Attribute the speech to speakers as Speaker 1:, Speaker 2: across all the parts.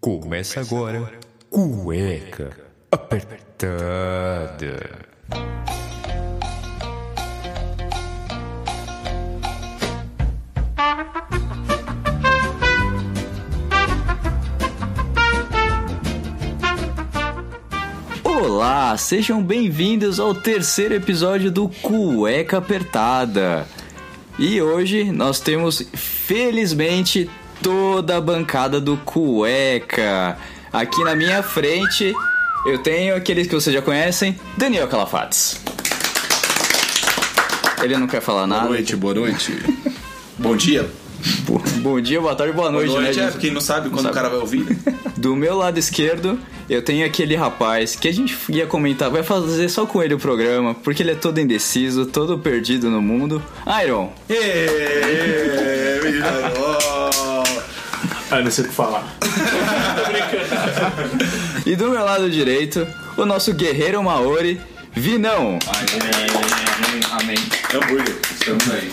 Speaker 1: Começa agora, cueca apertada.
Speaker 2: Olá, sejam bem-vindos ao terceiro episódio do Cueca Apertada. E hoje nós temos, felizmente, toda a bancada do Cueca. Aqui na minha frente eu tenho aqueles que vocês já conhecem, Daniel Calafates. Ele não quer falar nada.
Speaker 3: Boa noite, boa noite. Bom dia.
Speaker 2: Bo- Bom dia, boa tarde, boa noite,
Speaker 3: Boa noite,
Speaker 2: né?
Speaker 3: é, quem não sabe quando
Speaker 2: sabe.
Speaker 3: o cara vai ouvir. né?
Speaker 2: Do meu lado esquerdo, eu tenho aquele rapaz que a gente ia comentar, vai fazer só com ele o programa, porque ele é todo indeciso, todo perdido no mundo. Iron,
Speaker 3: Ê, menino, ó.
Speaker 4: Ah, não sei o que falar.
Speaker 2: e do meu lado direito, o nosso guerreiro Maori, Vinão.
Speaker 3: Amém. Hambúrguer, estamos aí.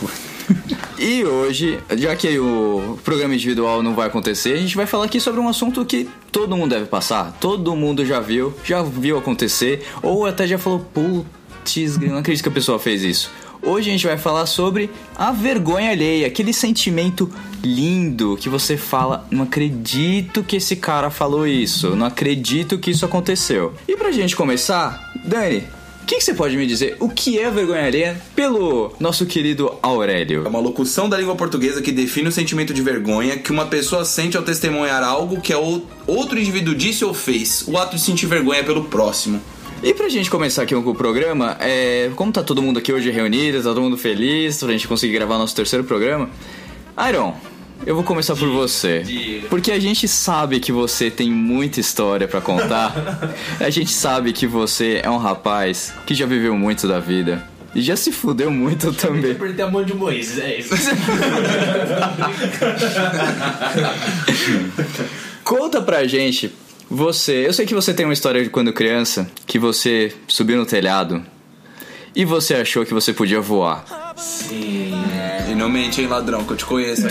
Speaker 2: E hoje, já que o programa individual não vai acontecer, a gente vai falar aqui sobre um assunto que todo mundo deve passar. Todo mundo já viu, já viu acontecer, ou até já falou, putz, não acredito que a pessoa fez isso. Hoje a gente vai falar sobre a vergonha alheia, aquele sentimento lindo que você fala, não acredito que esse cara falou isso, não acredito que isso aconteceu. E pra gente começar, Dani, o que, que você pode me dizer? O que é vergonha alheia pelo nosso querido Aurélio?
Speaker 3: É uma locução da língua portuguesa que define o sentimento de vergonha que uma pessoa sente ao testemunhar algo que ou- outro indivíduo disse ou fez. O ato de sentir vergonha pelo próximo.
Speaker 2: E pra gente começar aqui com o programa, é, como tá todo mundo aqui hoje reunido, tá todo mundo feliz, pra gente conseguir gravar nosso terceiro programa. Iron, eu vou começar por você. Porque a gente sabe que você tem muita história pra contar. a gente sabe que você é um rapaz que já viveu muito da vida. E já se fudeu muito também.
Speaker 4: Apertei a mão de Moisés, é isso.
Speaker 2: Conta pra gente, você. Eu sei que você tem uma história de quando criança que você subiu no telhado e você achou que você podia voar.
Speaker 3: E não mente, hein, ladrão, que eu te conheço.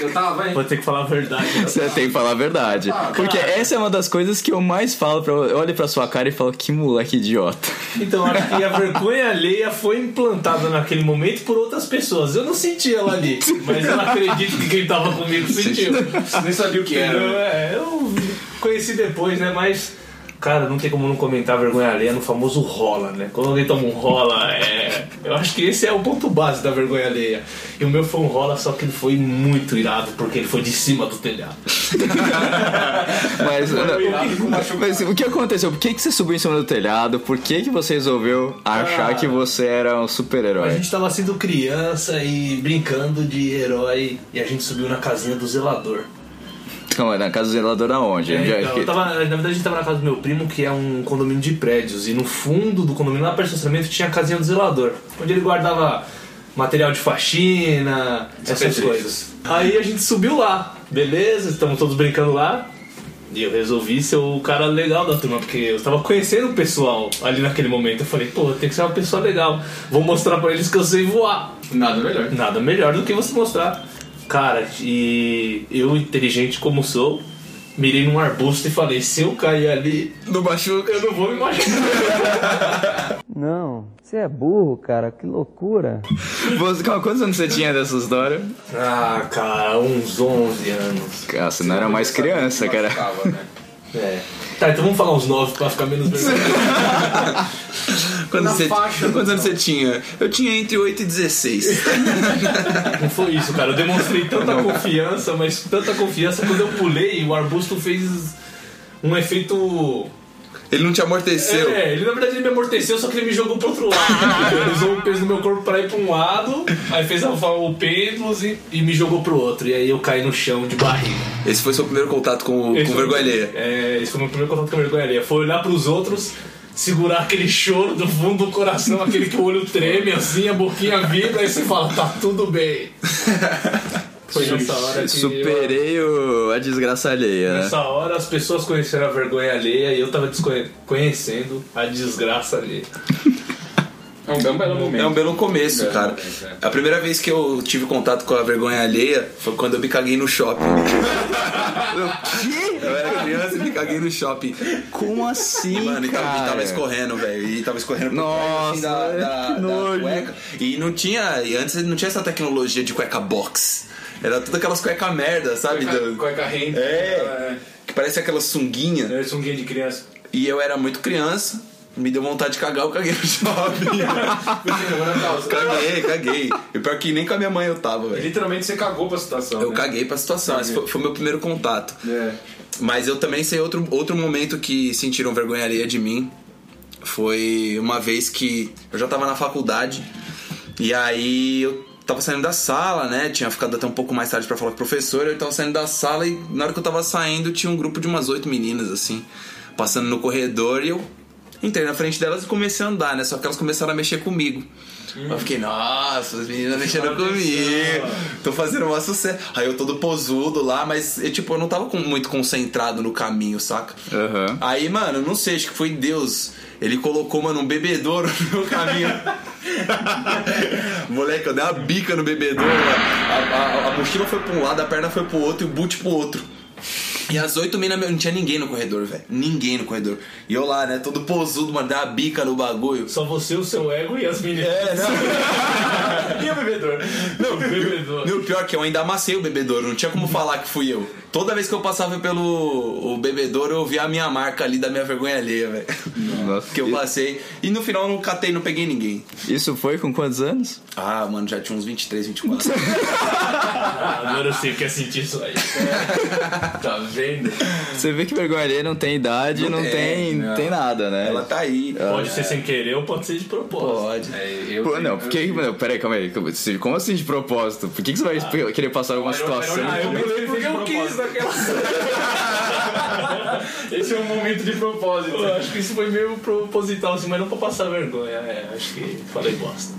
Speaker 4: Eu tava, hein? Vou ter que falar a verdade. né?
Speaker 2: Você tem que falar a verdade. Porque essa é uma das coisas que eu mais falo. Pra, eu olho pra sua cara e falo, que moleque idiota.
Speaker 4: Então, acho que a vergonha alheia foi implantada naquele momento por outras pessoas. Eu não senti ela ali, mas eu acredito que quem tava comigo sentiu.
Speaker 3: Você nem sabia o que
Speaker 4: Eu,
Speaker 3: era.
Speaker 4: é, eu conheci depois, né? Mas, cara, não tem como não comentar a vergonha alheia no famoso rola, né? Quando alguém toma um rola, é. Eu acho que esse é o ponto base da vergonha alheia. E o meu foi um rola, só que ele foi muito irado, porque ele foi de cima do telhado.
Speaker 2: Mas, mas o que aconteceu? Por que, que você subiu em cima do telhado? Por que, que você resolveu achar que você era um
Speaker 4: A
Speaker 2: super-herói?
Speaker 4: gente tava sendo criança e brincando de herói e a gente subiu na casinha do zelador.
Speaker 2: Calma, na casa do zelador aonde?
Speaker 4: É,
Speaker 2: Onde é
Speaker 4: então, eu tava- na verdade a gente tava na casa do meu primo, que é um condomínio de prédios, e no fundo do condomínio, lá perto do estacionamento, tinha a casinha do zelador, onde ele guardava material de faxina, essas coisas. Aí a gente subiu lá, beleza, estamos todos brincando lá. E eu resolvi ser o cara legal da turma, porque eu tava conhecendo o pessoal ali naquele momento. Eu falei, pô, tem que ser uma pessoa legal. Vou mostrar pra eles que eu sei voar.
Speaker 3: Nada melhor.
Speaker 4: Nada melhor do que você mostrar. Cara, e eu, inteligente como sou, mirei num arbusto e falei: se eu cair ali,
Speaker 3: No machuca.
Speaker 4: eu não vou me machucar.
Speaker 5: Não, você é burro, cara, que loucura.
Speaker 2: Você, quantos anos você tinha dessa história?
Speaker 4: ah, cara, uns 11 anos.
Speaker 2: Cara, você não era mais criança, cara.
Speaker 4: É. Tá, então vamos falar uns 9 pra ficar menos vergonha.
Speaker 3: Quando
Speaker 4: Na
Speaker 3: você,
Speaker 4: faixa.
Speaker 3: quantos anos você tinha? Eu tinha entre 8 e 16.
Speaker 4: Não foi isso, cara. Eu demonstrei tanta confiança, mas tanta confiança quando eu pulei, o arbusto fez um efeito
Speaker 3: Ele não te amorteceu.
Speaker 4: É, ele na verdade ele me amorteceu, só que ele me jogou pro outro lado. ele usou o peso do meu corpo pra ir pra um lado, aí fez a- o pêndulo e, e me jogou pro outro. E aí eu caí no chão de barriga.
Speaker 3: Esse foi seu primeiro contato com,
Speaker 4: Esse
Speaker 3: com vergonha alheia.
Speaker 4: É, esse foi o meu primeiro contato com a vergonha alheia. Foi olhar pros outros, segurar aquele choro do fundo do coração, aquele que o olho treme assim, a boquinha vibra, aí você fala, tá tudo bem. Foi nessa hora que. eu-
Speaker 2: Superei o, a desgraça alheia, né?
Speaker 4: Nessa hora as pessoas conheceram a vergonha alheia e eu tava desconhecendo a desgraça alheia.
Speaker 6: É um, é um belo momento.
Speaker 3: É um belo começo,
Speaker 6: Belo
Speaker 3: cara.
Speaker 6: momento,
Speaker 3: A primeira vez que eu tive contato com a vergonha alheia foi quando eu me caguei no shopping. Eu era criança e me caguei no shopping.
Speaker 2: Como assim,
Speaker 3: Mano, e tava, e
Speaker 2: cara?
Speaker 3: tava escorrendo, velho. E tava escorrendo por
Speaker 2: Nossa,
Speaker 3: trás, assim, da, da,
Speaker 2: que
Speaker 3: da
Speaker 2: nojo.
Speaker 3: cueca. E não tinha. E antes não tinha essa tecnologia de cueca box. Era tudo aquelas cueca merda, sabe?
Speaker 6: Cueca,
Speaker 3: Do-
Speaker 6: cueca rente.
Speaker 3: É. Que parece aquela sunguinha.
Speaker 6: É, sunguinha de criança.
Speaker 3: E eu era muito criança. Me deu vontade de cagar, eu caguei no shopping. caguei, caguei. E pior que nem com a minha mãe eu tava, velho.
Speaker 6: Literalmente você cagou pra situação.
Speaker 3: Eu
Speaker 6: né?
Speaker 3: caguei pra situação. Esse foi, foi o meu primeiro contato.
Speaker 6: É.
Speaker 3: Mas eu também sei outro, outro momento que sentiram vergonha alheia de mim. Foi uma vez que eu já tava na faculdade. E aí eu tava saindo da sala, né? Tinha ficado até um pouco mais tarde pra falar com o professor. Eu tava saindo da sala e na hora que eu tava saindo tinha um grupo de umas oito meninas, assim, passando no corredor e eu entrei na frente delas e comecei a andar, né? Só que elas começaram a mexer comigo. Eu fiquei, nossa, as meninas mexendo comigo. Tô fazendo uma sucesso. Aí eu todo posudo lá, mas eu, tipo, eu não tava com- muito concentrado no caminho, saca?
Speaker 2: Aham.
Speaker 3: Aí, mano, não sei, acho que foi Deus. Ele colocou, mano, um bebedouro no meu caminho. Moleque, eu dei uma bica no bebedouro. A, a- a mochila foi pra um lado, a perna foi pro outro e o boot pro outro. E oito minas, meu, não tinha ninguém no corredor, velho. Ninguém no corredor. E eu lá, né, todo posudo, mano, dei uma bica no bagulho.
Speaker 4: Só você, o seu ego e as meninas.
Speaker 3: É, não.
Speaker 4: E o bebedor? Não, o bebedor.
Speaker 3: Não, pior que eu ainda amassei o bebedouro, não tinha como falar que fui eu. Toda vez que eu passava pelo o bebedouro, eu via a minha marca ali da minha vergonha alheia, velho.
Speaker 2: Nossa.
Speaker 3: Que eu passei. E no final eu não catei, não peguei ninguém.
Speaker 2: Isso foi com quantos anos?
Speaker 3: Ah, mano, já tinha uns 23, 24.
Speaker 4: Ah, agora eu sei o que é sentir isso aí. Tá vendo?
Speaker 2: Você vê que vergonha alheia não tem idade, não,
Speaker 3: Não
Speaker 2: tem,
Speaker 3: tem,
Speaker 2: tem nada, né?
Speaker 3: Ela tá aí.
Speaker 4: Pode ser sem querer ou pode ser de propósito.
Speaker 3: Pode.
Speaker 6: É, eu
Speaker 2: Pô,
Speaker 6: tenho-
Speaker 2: não,
Speaker 6: eu
Speaker 2: porque.
Speaker 6: tenho-
Speaker 2: Não, peraí, calma aí. Como assim- de propósito? Por que, que você vai querer passar alguma situação?
Speaker 6: Ah, eu
Speaker 4: Porque porque eu quis daquela
Speaker 6: Esse é um momento de propósito.
Speaker 4: Eu acho que isso foi meio proposital, assim, mas não pra passar vergonha. É, acho que falei bosta.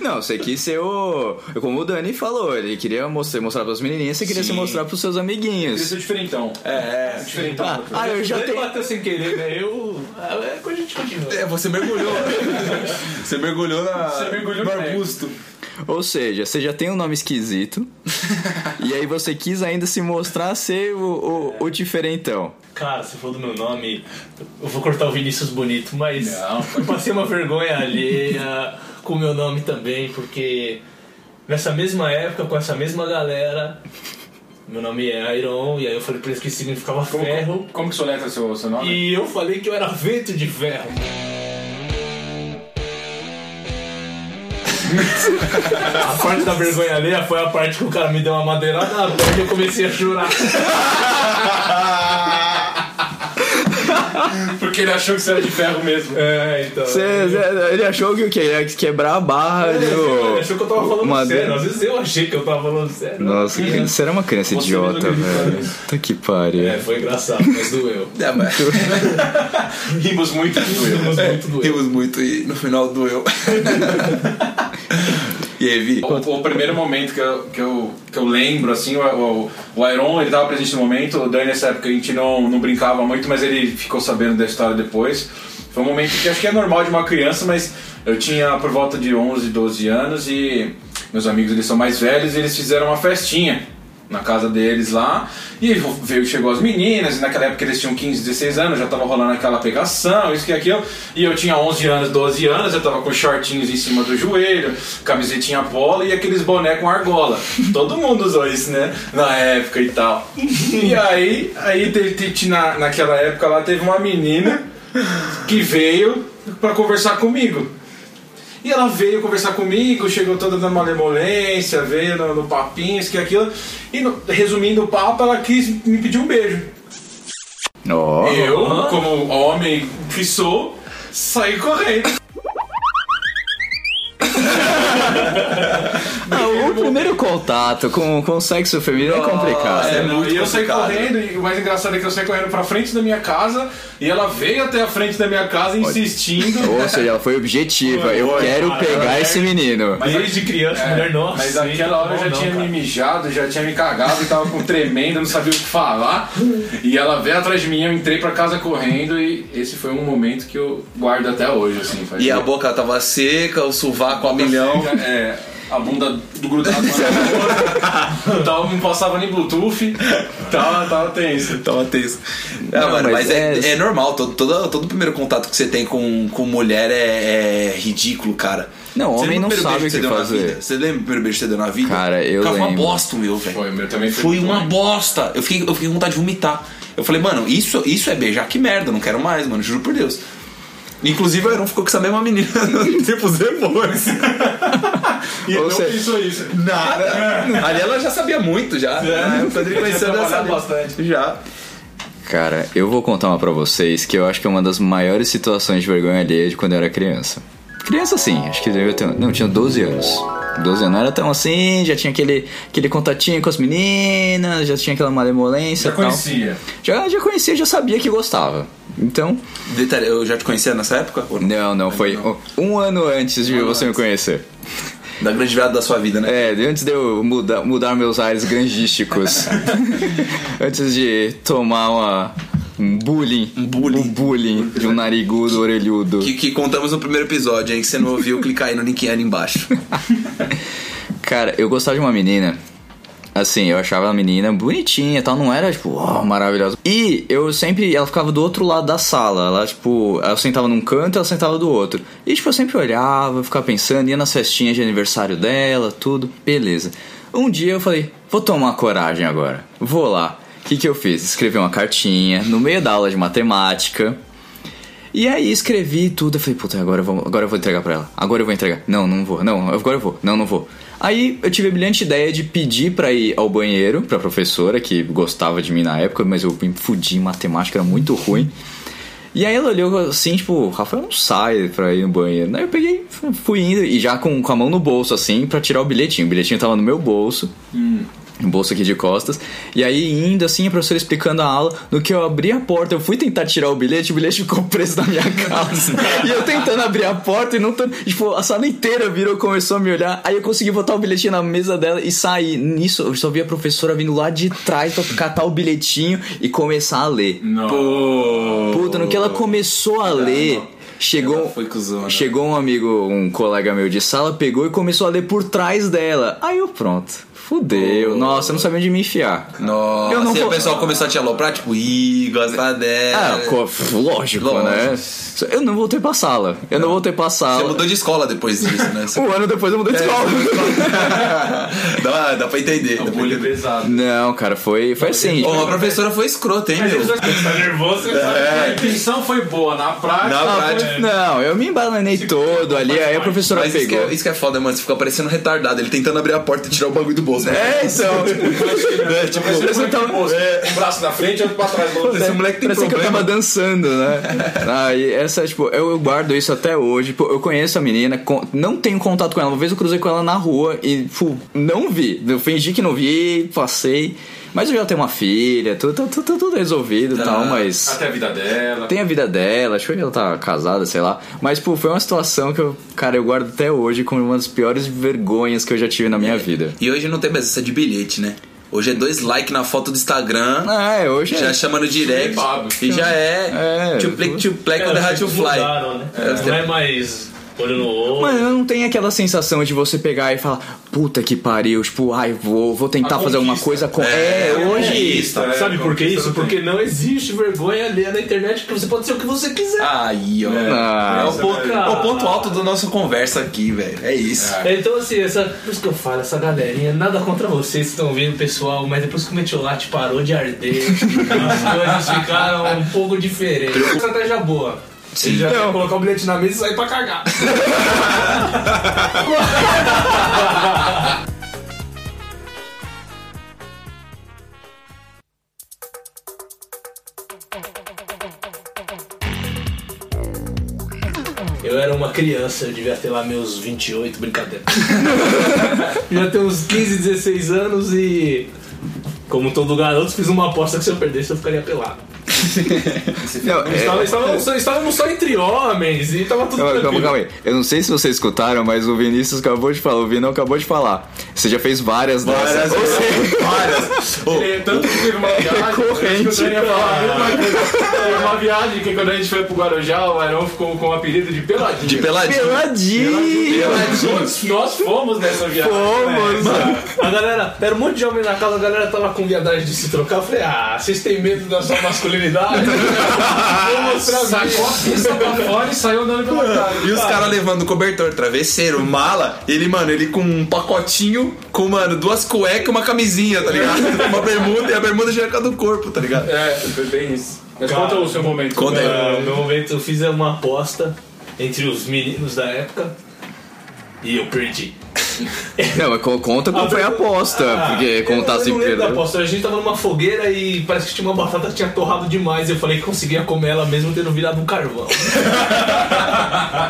Speaker 2: Não, você quis ser o. Como o Dani falou, ele queria mostrar, mostrar pras menininhas, você queria se mostrar pros seus amiguinhos.
Speaker 6: Esse é diferentão.
Speaker 3: É, é.
Speaker 6: Diferentão.
Speaker 2: Ah, eu já
Speaker 4: Ele
Speaker 2: tenho.
Speaker 4: bateu sem querer, né? Eu. ah, É coisa de continua.
Speaker 3: É, você mergulhou. você mergulhou na,
Speaker 6: Você mergulhou
Speaker 3: no
Speaker 6: no
Speaker 3: arbusto.
Speaker 2: Ou seja, você já tem um nome esquisito. e aí você quis ainda se mostrar ser o, o, o diferentão.
Speaker 4: Cara, você falou do meu nome, eu vou cortar o Vinícius Bonito, mas
Speaker 6: Não.
Speaker 4: eu passei uma vergonha alheia com o meu nome também, porque nessa mesma época, com essa mesma galera, meu nome é Iron, e aí eu falei pra eles que significava
Speaker 6: Como,
Speaker 4: ferro,
Speaker 6: como, como que soletra seu, seu nome?
Speaker 4: e eu falei que eu era vento de ferro. A parte da vergonha alheia foi a parte que o cara me deu uma madeirada na perna e eu comecei a chorar.
Speaker 6: Porque ele achou que você era de ferro mesmo.
Speaker 4: É, então.
Speaker 2: Você- você- ele achou que o quê? Ele ia quebrar a barra
Speaker 4: Ele
Speaker 2: do.
Speaker 4: achou que eu tava falando
Speaker 2: Madeira.
Speaker 4: sério. Às vezes eu achei que eu tava falando sério.
Speaker 2: Nossa, que- você era uma criança
Speaker 6: Você
Speaker 2: idiota, velho. Puta que pariu.
Speaker 4: É, foi engraçado, mas doeu.
Speaker 3: É, mas...
Speaker 6: Rimos muito do eu.
Speaker 4: Mas muito doeu.
Speaker 3: Rimos muito e no final doeu. Vi?
Speaker 6: O, o primeiro momento que eu, que eu, que eu lembro, assim, o, o, o Iron, ele tava presente no momento, o Dani nessa época a gente não, não brincava muito, mas ele ficou sabendo da história depois. Foi um momento que acho que é normal de uma criança, mas eu tinha por volta de 11, 12 anos e meus amigos eles são mais velhos e eles fizeram uma festinha na casa deles lá. E veio chegou as meninas e naquela época eles tinham 15, 16 anos já tava rolando aquela pegação isso que aquilo. E eu tinha 11 anos, 12 anos eu tava com shortinhos em cima do joelho camisetinha polo e aqueles boné com argola. Todo mundo usou isso né? Na época e tal. E aí aí teve, na, naquela época lá teve uma menina que veio pra conversar comigo e ela veio conversar comigo, chegou toda na malemolência, veio no, no papinho, isso que aquilo. E no- resumindo o papo, ela quis me pedir um beijo.
Speaker 2: Ó,
Speaker 6: Eu, como homem que sou, saí correndo.
Speaker 2: Ah, o primeiro contato com, com o sexo feminino é complicado.
Speaker 3: É
Speaker 6: É,
Speaker 3: muito
Speaker 6: e eu saí correndo, e o mais engraçado é que eu saí correndo pra frente da minha casa, e ela veio até a frente da minha casa insistindo.
Speaker 2: Ou seja, ela foi objetiva. Eu
Speaker 6: Foi,
Speaker 2: quero
Speaker 4: cara,
Speaker 2: pegar
Speaker 4: é.
Speaker 2: esse menino.
Speaker 4: Mas desde criança, mulher, nossa.
Speaker 6: Mas naquela hora eu já
Speaker 4: não,
Speaker 6: tinha
Speaker 4: cara.
Speaker 6: me mijado, já tinha me cagado e tava com tremendo, não sabia o que falar. E ela veio atrás de mim, eu entrei pra casa correndo e esse foi um momento que eu guardo até hoje, assim.
Speaker 3: E a boca tava seca, o sovaco a milhão.
Speaker 6: É, a bunda do grudado na não passava nem Bluetooth. Tava, tava tenso.
Speaker 3: Tava tenso. Ah,
Speaker 2: Não,
Speaker 3: mano,
Speaker 2: mas
Speaker 3: mas, é,
Speaker 2: é-
Speaker 3: é normal. Todo, todo, todo primeiro contato que você tem com, com mulher é, é ridículo, cara.
Speaker 2: Não,
Speaker 3: Você
Speaker 2: homem não
Speaker 3: primeiro
Speaker 2: sabe
Speaker 3: beijo
Speaker 2: o
Speaker 3: você
Speaker 2: que
Speaker 3: deu na
Speaker 2: fazer.
Speaker 3: vida? Você lembra o primeiro beijo que você deu na vida?
Speaker 2: Cara, eu
Speaker 3: Cara, foi uma
Speaker 2: lembro.
Speaker 3: bosta o meu, velho.
Speaker 6: Foi, o meu também foi
Speaker 3: Foi uma bosta. Eu fiquei, eu fiquei com vontade de vomitar. Eu falei, mano, isso, isso é beijar, que merda, não quero mais, mano, juro por Deus. Inclusive, o Aaron ficou com essa mesma menina tempos depois.
Speaker 6: E
Speaker 2: Ou
Speaker 6: não
Speaker 2: seja-
Speaker 6: pensou isso.
Speaker 3: Nada. Ali ela já sabia muito, já. né? O Pedro conheceu já sabia.
Speaker 6: bastante.
Speaker 3: Já.
Speaker 2: Cara, eu vou contar uma pra vocês que eu acho que é uma das maiores situações de vergonha alheia de quando eu era criança. Criança sim, acho que eu ter, não, tinha 12 anos. 12 anos não era tão assim, já tinha aquele, aquele contatinho com as meninas, já tinha aquela malemolência
Speaker 6: Já
Speaker 2: e tal.
Speaker 6: conhecia.
Speaker 2: Já, já conhecia, já sabia que gostava. Então,
Speaker 3: Detalhe, eu já te conhecia nessa época? Ou
Speaker 2: não, não, foi um ano antes de
Speaker 3: ano
Speaker 2: você me
Speaker 3: antes.
Speaker 2: conhecer.
Speaker 3: Da grande virada da sua vida, né?
Speaker 2: É, antes de eu mudar, mudar meus ares grangísticos. antes de tomar uma, um bullying.
Speaker 3: Um bullying.
Speaker 2: Um bullying de um narigudo orelhudo.
Speaker 3: Que, que contamos no primeiro episódio, hein? Que você não ouviu, clica aí no link ali embaixo.
Speaker 2: Cara, eu gostava de uma menina. Assim, eu achava a menina bonitinha e tal, não era, tipo, oh, maravilhosa. E eu sempre, ela ficava do outro lado da sala. Ela, tipo, eu sentava num canto ela sentava do outro. E, tipo, eu sempre olhava, ficava pensando, ia nas festinhas de aniversário dela, tudo, beleza. Um dia eu falei, vou tomar coragem agora, vou lá. O que, que eu fiz? Escrevi uma cartinha no meio da aula de matemática. E aí escrevi tudo, eu falei, puta, agora eu, vou, agora eu vou entregar pra ela. Agora eu vou entregar. Não, não vou. Não, agora eu vou. Não, não vou. Aí eu tive a brilhante ideia de pedir pra ir ao banheiro, pra professora, que gostava de mim na época, mas eu me fudi em matemática, era muito ruim. E aí ela olhou assim, tipo, Rafael não sai pra ir no banheiro. Daí eu peguei, fui indo, e já com, com a mão no bolso, assim, pra tirar o bilhetinho. O bilhetinho tava no meu bolso. Um bolso aqui de costas. E aí, indo assim, a professora explicando a aula. No que eu abri a porta, eu fui tentar tirar o bilhete, o bilhete ficou preso na minha calça. e eu tentando abrir a porta e não tô. Tipo, a sala inteira virou, começou a me olhar. Aí eu consegui botar o bilhetinho na mesa dela e sair. Nisso, eu só vi a professora vindo lá de trás pra catar o bilhetinho e começar a ler.
Speaker 6: Não.
Speaker 2: Puta, no que ela começou a ler. Chegou,
Speaker 3: cuzona.
Speaker 2: chegou um amigo, um colega meu de sala, pegou e começou a ler por trás dela. Aí eu, pronto. Fudeu. Nossa, eu não sabia onde me enfiar.
Speaker 3: Nossa,
Speaker 2: Eu não
Speaker 3: e
Speaker 2: vou-
Speaker 3: o pessoal começou a te aloprar, tipo, ih, gosta dela.
Speaker 2: Ah, co- lógico,
Speaker 3: Lógico.
Speaker 2: né? Eu não voltei pra sala. Eu não, voltei pra
Speaker 3: Você
Speaker 2: sala.
Speaker 3: mudou de escola depois disso, né?
Speaker 2: Um ano depois eu mudei de escola.
Speaker 3: dá, dá pra entender. Dá pra entender.
Speaker 6: pesado.
Speaker 2: Não, cara, foi, foi assim.
Speaker 3: Ô, a professora foi escrota, hein, meu?
Speaker 4: Tá nervoso, você sabe.
Speaker 6: A intenção foi boa, na prática.
Speaker 3: Na
Speaker 2: Ah,
Speaker 3: prática.
Speaker 2: foi- Não, eu me embananei todo ali, aí a professora
Speaker 3: Mas isso que,
Speaker 2: pegou.
Speaker 3: é, isso que é foda, mano. Você fica parecendo retardado. Ele tentando abrir a porta e tirar o bagulho do bolso.
Speaker 2: É, então.
Speaker 3: É, tipo,
Speaker 2: Parece que eu tava-
Speaker 6: Um braço na frente e outro pra trás. do outro.
Speaker 3: esse moleque tem
Speaker 2: Parecia que eu
Speaker 3: problema.
Speaker 2: tava dançando, né? Aí, essa, tipo, eu, eu guardo isso até hoje. Pô, eu conheço a menina, con- não tenho contato com ela. Uma vez eu cruzei com ela na rua e, pô, não vi. Eu fingi que não vi, passei. Mas eu já tenho uma filha, tudo, tudo, tudo, tudo resolvido e
Speaker 3: Tá.
Speaker 2: tal, mas.
Speaker 6: Até a vida dela.
Speaker 2: Tem a vida dela, acho que ela tá casada, sei lá. Mas, pô, foi uma situação que eu, cara, eu guardo até hoje como uma das piores vergonhas que eu já tive na minha vida.
Speaker 3: E hoje não tem mais essa de bilhete, né? Hoje é dois likes na foto do Instagram.
Speaker 2: Ah, é, hoje
Speaker 3: Já
Speaker 2: é.
Speaker 3: chama no direct. E já é.
Speaker 2: É.
Speaker 3: To play, to play
Speaker 4: É,
Speaker 3: on the hard
Speaker 4: os
Speaker 3: to fly.
Speaker 4: mudaram, né?
Speaker 3: É,
Speaker 4: Não é mais olho no olho.
Speaker 2: Mano, não tem aquela sensação de você pegar e falar, puta que pariu, tipo, ai, vou, vou tentar
Speaker 6: A
Speaker 2: fazer alguma coisa com.
Speaker 3: É,
Speaker 2: É, hoje.
Speaker 6: É,
Speaker 4: Sabe por que isso?
Speaker 6: não
Speaker 4: Porque não existe vergonha alheia na internet, que você pode ser o que você quiser.
Speaker 3: Aí, ó.
Speaker 2: Ah,
Speaker 3: É o, ponto,
Speaker 4: cara.
Speaker 3: é o ponto alto da nossa conversa aqui, velho. É isso.
Speaker 4: Então, assim, essa, por isso que eu falo, essa galerinha, nada contra vocês que estão vendo, pessoal, mas depois que o Metiolate parou de arder, as coisas ficaram um pouco diferentes. Estratégia boa. Ele já quer colocar o bilhete na mesa e sair pra cagar. Eu era uma criança, eu devia ter lá meus 28, brincadeira. devia ter uns 15, 16 anos e. Como todo garoto, fiz uma aposta que se eu perdesse eu ficaria pelado.
Speaker 2: Não, é-
Speaker 4: Estava- Estávamos só, estávamos só entre homens e tava tudo
Speaker 2: Calma, calma,
Speaker 4: tranquilo.
Speaker 2: calma aí. Eu não sei se vocês escutaram, mas o Vinícius acabou de falar. O Vinão acabou de falar. Você já fez várias,
Speaker 3: Várias,
Speaker 2: dessas. Ou seja,
Speaker 3: várias.
Speaker 6: Ele, tanto que teve uma viagem,
Speaker 2: Recorrente.
Speaker 6: acho que eu ia falar a mesma coisa. Teve uma viagem que quando a gente foi pro Guarujá, o Arão ficou com o apelido de Peladinho.
Speaker 3: de peladinho.
Speaker 2: Peladinho!
Speaker 6: Nós, nós fomos nessa viagem.
Speaker 2: Fomos.
Speaker 4: A galera, era um monte de homem na casa, a galera tava com viadagem de se trocar. Eu falei, ah, vocês têm medo da sua masculinidade? Vou mostrar a
Speaker 6: Sacou a
Speaker 4: minha.
Speaker 6: pista pra fora e saiu andando pela.
Speaker 3: E os caras levando cobertor, travesseiro, mala. Ele, mano, ele com um pacotinho com, mano, duas cuecas e uma camisinha, tá ligado? Uma bermuda e a bermuda já era do corpo, tá ligado?
Speaker 6: É, foi bem isso. Mas
Speaker 4: Cara,
Speaker 6: conta o seu momento.
Speaker 3: conta aí.
Speaker 4: Ah, no meu momento eu fiz uma aposta entre os meninos da época e eu perdi.
Speaker 2: Não, mas co- conta como foi a aposta,
Speaker 4: Ah,
Speaker 2: porque como
Speaker 4: eu, eu não lembro da
Speaker 2: perdendo.
Speaker 4: aposta, a gente tava numa fogueira e parece que tinha uma batata que tinha torrado demais. Eu falei que conseguia comer ela mesmo tendo virado um carvão.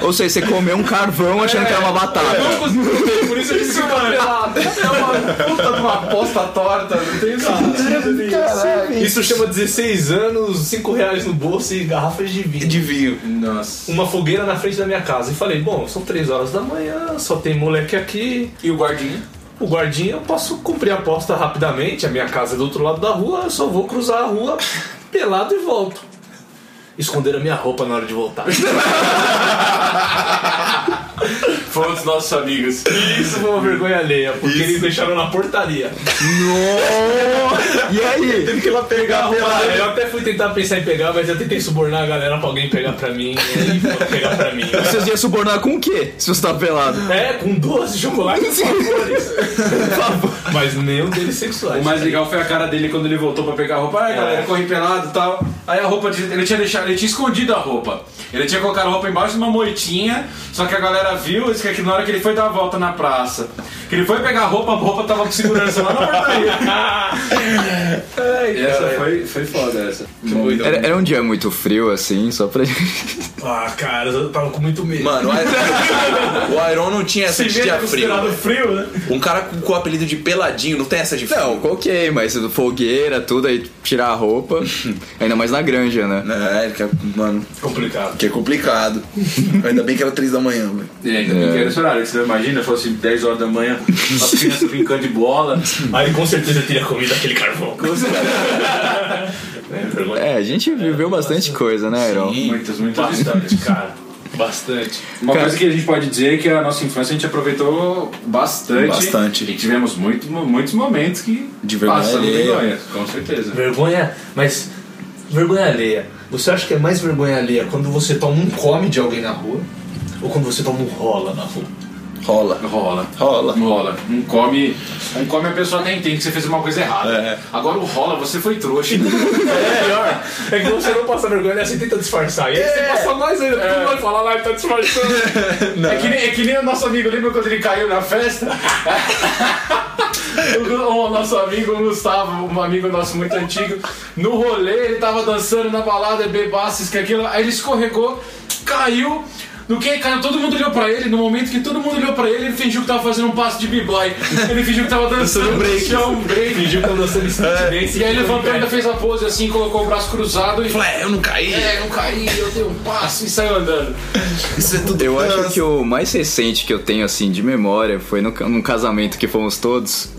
Speaker 2: Ou seja, você comeu um carvão achando que era uma
Speaker 4: Eu não
Speaker 2: batata.
Speaker 4: consegui comer, por isso eu disse pelado.
Speaker 6: É uma puta de uma aposta torta, não tem sentido.
Speaker 4: Isso chama 16 anos, 5 reais no bolso e garrafas de vinho.
Speaker 3: De vinho.
Speaker 6: Nossa.
Speaker 4: Uma fogueira na frente da minha casa. E falei, bom, são 3 horas da manhã, só tem moleque aqui.
Speaker 6: E o guardinha?
Speaker 4: O guardinha, eu posso cumprir a aposta rapidamente. A minha casa é do outro lado da rua, eu só vou cruzar a rua pelado e volto. Esconder a minha roupa na hora de voltar.
Speaker 6: Foi um dos nossos amigos.
Speaker 4: Isso foi uma vergonha alheia, porque eles deixaram na portaria.
Speaker 2: E aí?
Speaker 4: Teve que ir lá pegar a roupa. Eu até fui tentar pensar em pegar, mas eu tentei subornar a galera pra alguém pegar pra mim. E aí pegar pra mim.
Speaker 2: Vocês iam subornar com o quê? Se você tá pelado.
Speaker 4: É, com doce, chocolate e. Mas nenhum deles sexuais.
Speaker 6: O mais legal foi a cara dele quando ele voltou pra pegar a roupa. Ai, galera, corri pelado e tal. Aí a roupa, ele tinha deixado, ele tinha escondido a roupa. Ele tinha colocado a roupa embaixo de uma moitinha, só que a galera viu, que aqui na hora que ele foi dar a volta na praça. Que ele foi pegar a roupa, a roupa tava com segurança lá na portaria.
Speaker 4: Ai,
Speaker 6: essa
Speaker 4: cara.
Speaker 6: foi, foi foda essa.
Speaker 2: Era, era um dia muito frio, assim, só pra.
Speaker 4: Ah, cara, eu tava com muito medo.
Speaker 3: Mano, o Iron, não tinha essa
Speaker 4: Se
Speaker 3: de
Speaker 4: é
Speaker 3: dia frio.
Speaker 4: frio, né?
Speaker 3: Um cara com, com o apelido de peladinho, não tem essa de frio.
Speaker 2: Não, ok, mas fogueira, tudo aí, tirar a roupa. Ainda mais na granja, né?
Speaker 3: É, que é, mano,
Speaker 4: Complicado.
Speaker 3: que é complicado. Ainda bem que era três da manhã, velho.
Speaker 6: E ainda bem que era esse horário, você imagina, fosse 10 horas da manhã, as crianças brincando de bola.
Speaker 4: Aí com certeza eu teria comido aquele carvão. É, vergonha.
Speaker 2: É, a gente viveu bastante coisa, né, Iron?
Speaker 6: Muitas, muitas
Speaker 4: Bastante, cara. Bastante.
Speaker 6: Uma
Speaker 2: Cara-
Speaker 6: coisa que a gente pode dizer é que a nossa infância a gente aproveitou bastante.
Speaker 3: Bastante.
Speaker 6: E tivemos muito, muitos momentos que
Speaker 3: De vergonha
Speaker 6: vergonha, com certeza.
Speaker 4: Vergonha, mas vergonha alheia. Você acha que é mais vergonha alheia quando você toma um come de alguém na rua? Ou quando você toma um rola na rua?
Speaker 3: Rola.
Speaker 6: Rola.
Speaker 3: Rola.
Speaker 6: Rola. Um come, um come a pessoa nem tem que você fez uma coisa errada.
Speaker 3: É.
Speaker 6: Agora o rola, você foi trouxa.
Speaker 4: É pior. É que você não passa vergonha, você tenta disfarçar. E aí você passa mais ainda. Tu não vai falar lá, ele tá disfarçando.
Speaker 6: É que, nem, é que nem o nosso amigo, lembra quando ele caiu na festa? o, nosso amigo o Gustavo, um amigo nosso muito antigo, no rolê, ele tava dançando na balada, bebaço, isso que aquilo, aí ele escorregou, caiu. No que caiu, todo mundo olhou pra ele. No momento que todo mundo olhou pra ele, ele fingiu que tava fazendo um passo de b-boy. Ele fingiu que tava dançando
Speaker 3: Dançando break.
Speaker 6: chão, um break.
Speaker 4: Fingiu que tá dançando street dance.
Speaker 6: E aí levantou, ainda fez a pose assim, colocou o braço cruzado e.
Speaker 3: Falei, é, eu não caí.
Speaker 6: É, não caí, eu dei um passo e saiu andando.
Speaker 3: Isso é tudo
Speaker 2: Eu acho
Speaker 3: dança.
Speaker 2: que o mais recente que eu tenho, assim, de memória foi no, num casamento que fomos todos.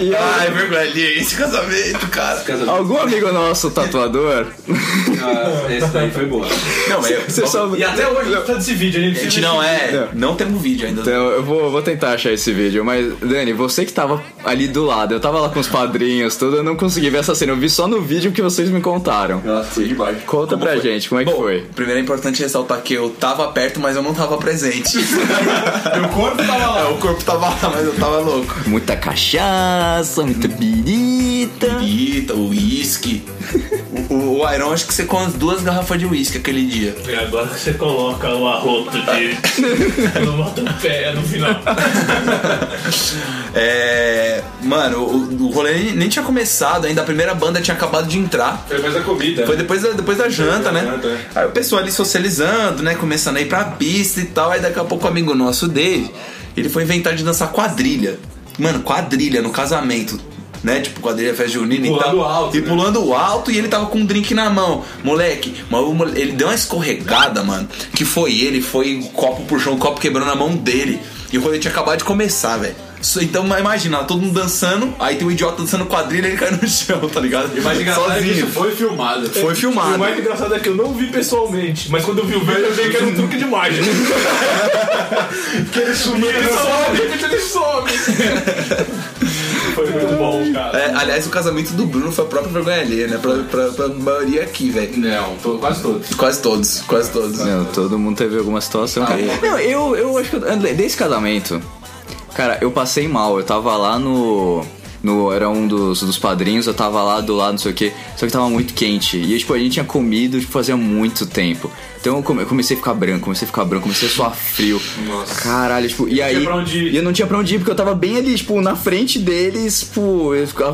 Speaker 2: E
Speaker 3: Ai, vergonha esse casamento, cara.
Speaker 2: algum amigo nosso tatuador.
Speaker 6: Ah, esse daí foi boa.
Speaker 3: Não, mas eu,
Speaker 2: Você sabe-
Speaker 3: E até hoje.
Speaker 4: Tá desse vídeo, a gente
Speaker 3: A gente não é. Não temos vídeo ainda.
Speaker 2: Então eu vou, vou tentar achar esse vídeo, mas Dani, você que tava ali do lado, eu tava lá com os padrinhos, tudo, eu não consegui ver essa cena, eu vi só no vídeo que vocês me contaram.
Speaker 3: Nossa, demais.
Speaker 2: Conta pra gente, como é que
Speaker 3: Bom,
Speaker 2: foi?
Speaker 3: primeiro é importante ressaltar que eu tava perto, mas eu não tava presente. o corpo tava lá. É, o corpo tava lá, mas eu tava louco.
Speaker 2: Muita cachaça, muita birita.
Speaker 3: Eita, uísque. O, o, Iron, acho que você com as duas garrafas de uísque aquele dia.
Speaker 4: E agora você come coloca o arroto de. Quando bota o pé no final.
Speaker 3: É. Mano, o, o rolê nem, nem tinha começado ainda, a primeira banda tinha acabado de entrar.
Speaker 6: Foi mais a comida.
Speaker 3: Foi depois da, depois da janta, né?
Speaker 6: janta, é.
Speaker 3: Aí o pessoal ali socializando, né? Começando a ir pra pista e tal. Aí daqui a pouco o amigo nosso, Dave, ele foi inventar de dançar quadrilha. Mano, quadrilha no casamento. Né? Tipo, quadrilha festa junina e tal.
Speaker 6: alto,
Speaker 3: E
Speaker 6: né?
Speaker 3: pulando alto e ele tava com um drink na mão. Moleque, ele deu uma escorregada, mano. Que foi ele, foi o copo puxou, o copo quebrou na mão dele. E o rolê tinha acabado de começar, velho. Então imagina, todo mundo dançando, aí tem um idiota dançando quadrilha e ele cai no chão, tá ligado?
Speaker 6: E o mais engraçado é que
Speaker 3: Sozinho.
Speaker 6: isso foi filmado.
Speaker 3: Foi
Speaker 4: E
Speaker 3: filmado.
Speaker 4: o mais engraçado é que eu não vi pessoalmente, mas quando eu vi o vídeo eu vi que era um truque de mágica. que ele sumiu, ele sobe, ele sobe. Foi muito bom, cara.
Speaker 3: É, aliás, o casamento do Bruno foi a própria vergonha alheia, né? Pra, pra, pra maioria aqui, velho.
Speaker 6: Não, quase todos.
Speaker 3: Quase todos, quase todos.
Speaker 2: Não, todo mundo teve alguma situação.
Speaker 3: Ah,
Speaker 2: Não, eu, eu acho que eu- desse casamento, cara, eu passei mal. Eu tava lá no. No, era um dos, dos padrinhos, eu tava lá do lado, não sei o que, só que tava muito quente. E tipo, a gente tinha comido tipo, fazia muito tempo. Então eu come- eu comecei a ficar branco, comecei a ficar branco, comecei a suar frio.
Speaker 6: Nossa.
Speaker 2: Caralho, tipo, e aí. E eu não tinha pra onde ir, porque eu tava bem ali, tipo, na frente deles, tipo,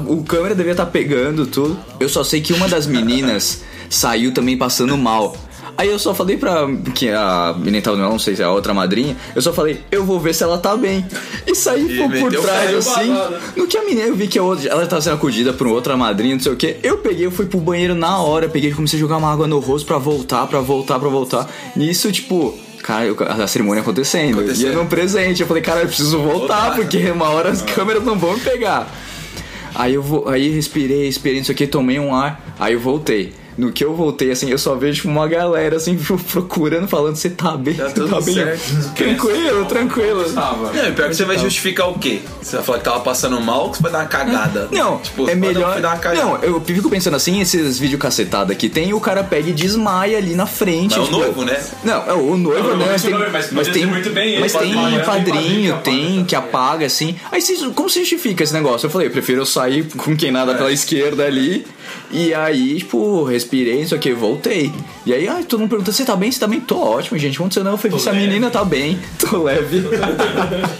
Speaker 2: o câmera devia estar pegando tudo. Eu só sei que uma das meninas saiu também passando mal. Aí eu só falei pra. Que a menina tava não sei se é a outra madrinha. Eu só falei, eu vou ver se ela tá bem. E saí
Speaker 3: E
Speaker 2: por, por trás assim. No que a menina, eu vi que ela tava sendo acudida por outra madrinha, não sei o que. Eu peguei, eu fui pro banheiro na hora, peguei e comecei a jogar uma água no rosto pra voltar, pra voltar, pra voltar. Nisso, tipo. Cara, a cerimônia acontecendo.
Speaker 3: Acontecendo.
Speaker 2: E eu não presente. Eu falei, cara, eu preciso voltar, porque uma hora as câmeras não vão me pegar. Aí eu vou, aí respirei, respirei, não sei o que, tomei um ar, aí eu voltei. No que eu voltei, assim, eu só vejo tipo, uma galera, assim, procurando, falando, você tá bem,
Speaker 3: Tá tudo
Speaker 2: tá bem.
Speaker 3: certo.
Speaker 2: Tranquilo, tranquilo.
Speaker 6: Tava.
Speaker 3: Não, e pior que você vai justificar o quê? Você vai falar que tava passando mal ou que você vai dar uma cagada?
Speaker 2: Não,
Speaker 3: Tipo,
Speaker 2: é melhor.
Speaker 3: dar uma cagada.
Speaker 2: Não, eu fico pensando assim, esses vídeos cacetados aqui tem, o cara pega e desmaia ali na frente.
Speaker 3: Mas é o
Speaker 2: tipo-
Speaker 3: noivo, né?
Speaker 2: Não, é o noivo,
Speaker 6: Não,
Speaker 2: né?
Speaker 6: não,
Speaker 2: Mas tem,
Speaker 6: mas
Speaker 2: tem,
Speaker 6: muito bem ele,
Speaker 2: mas
Speaker 6: pode
Speaker 2: tem
Speaker 6: pagar, tem
Speaker 2: padrinho,
Speaker 6: padrinho que
Speaker 2: tem que apaga assim. Aí como se justifica esse negócio? Eu falei, eu prefiro sair com quem nada pela esquerda ali. E aí, tipo, respirei, não sei o que, voltei. E aí, ai, todo mundo pergunta: você tá bem? Você tá bem? Tô ótimo, gente. Aconteceu não. Eu falei, se a menina tá bem, tô leve.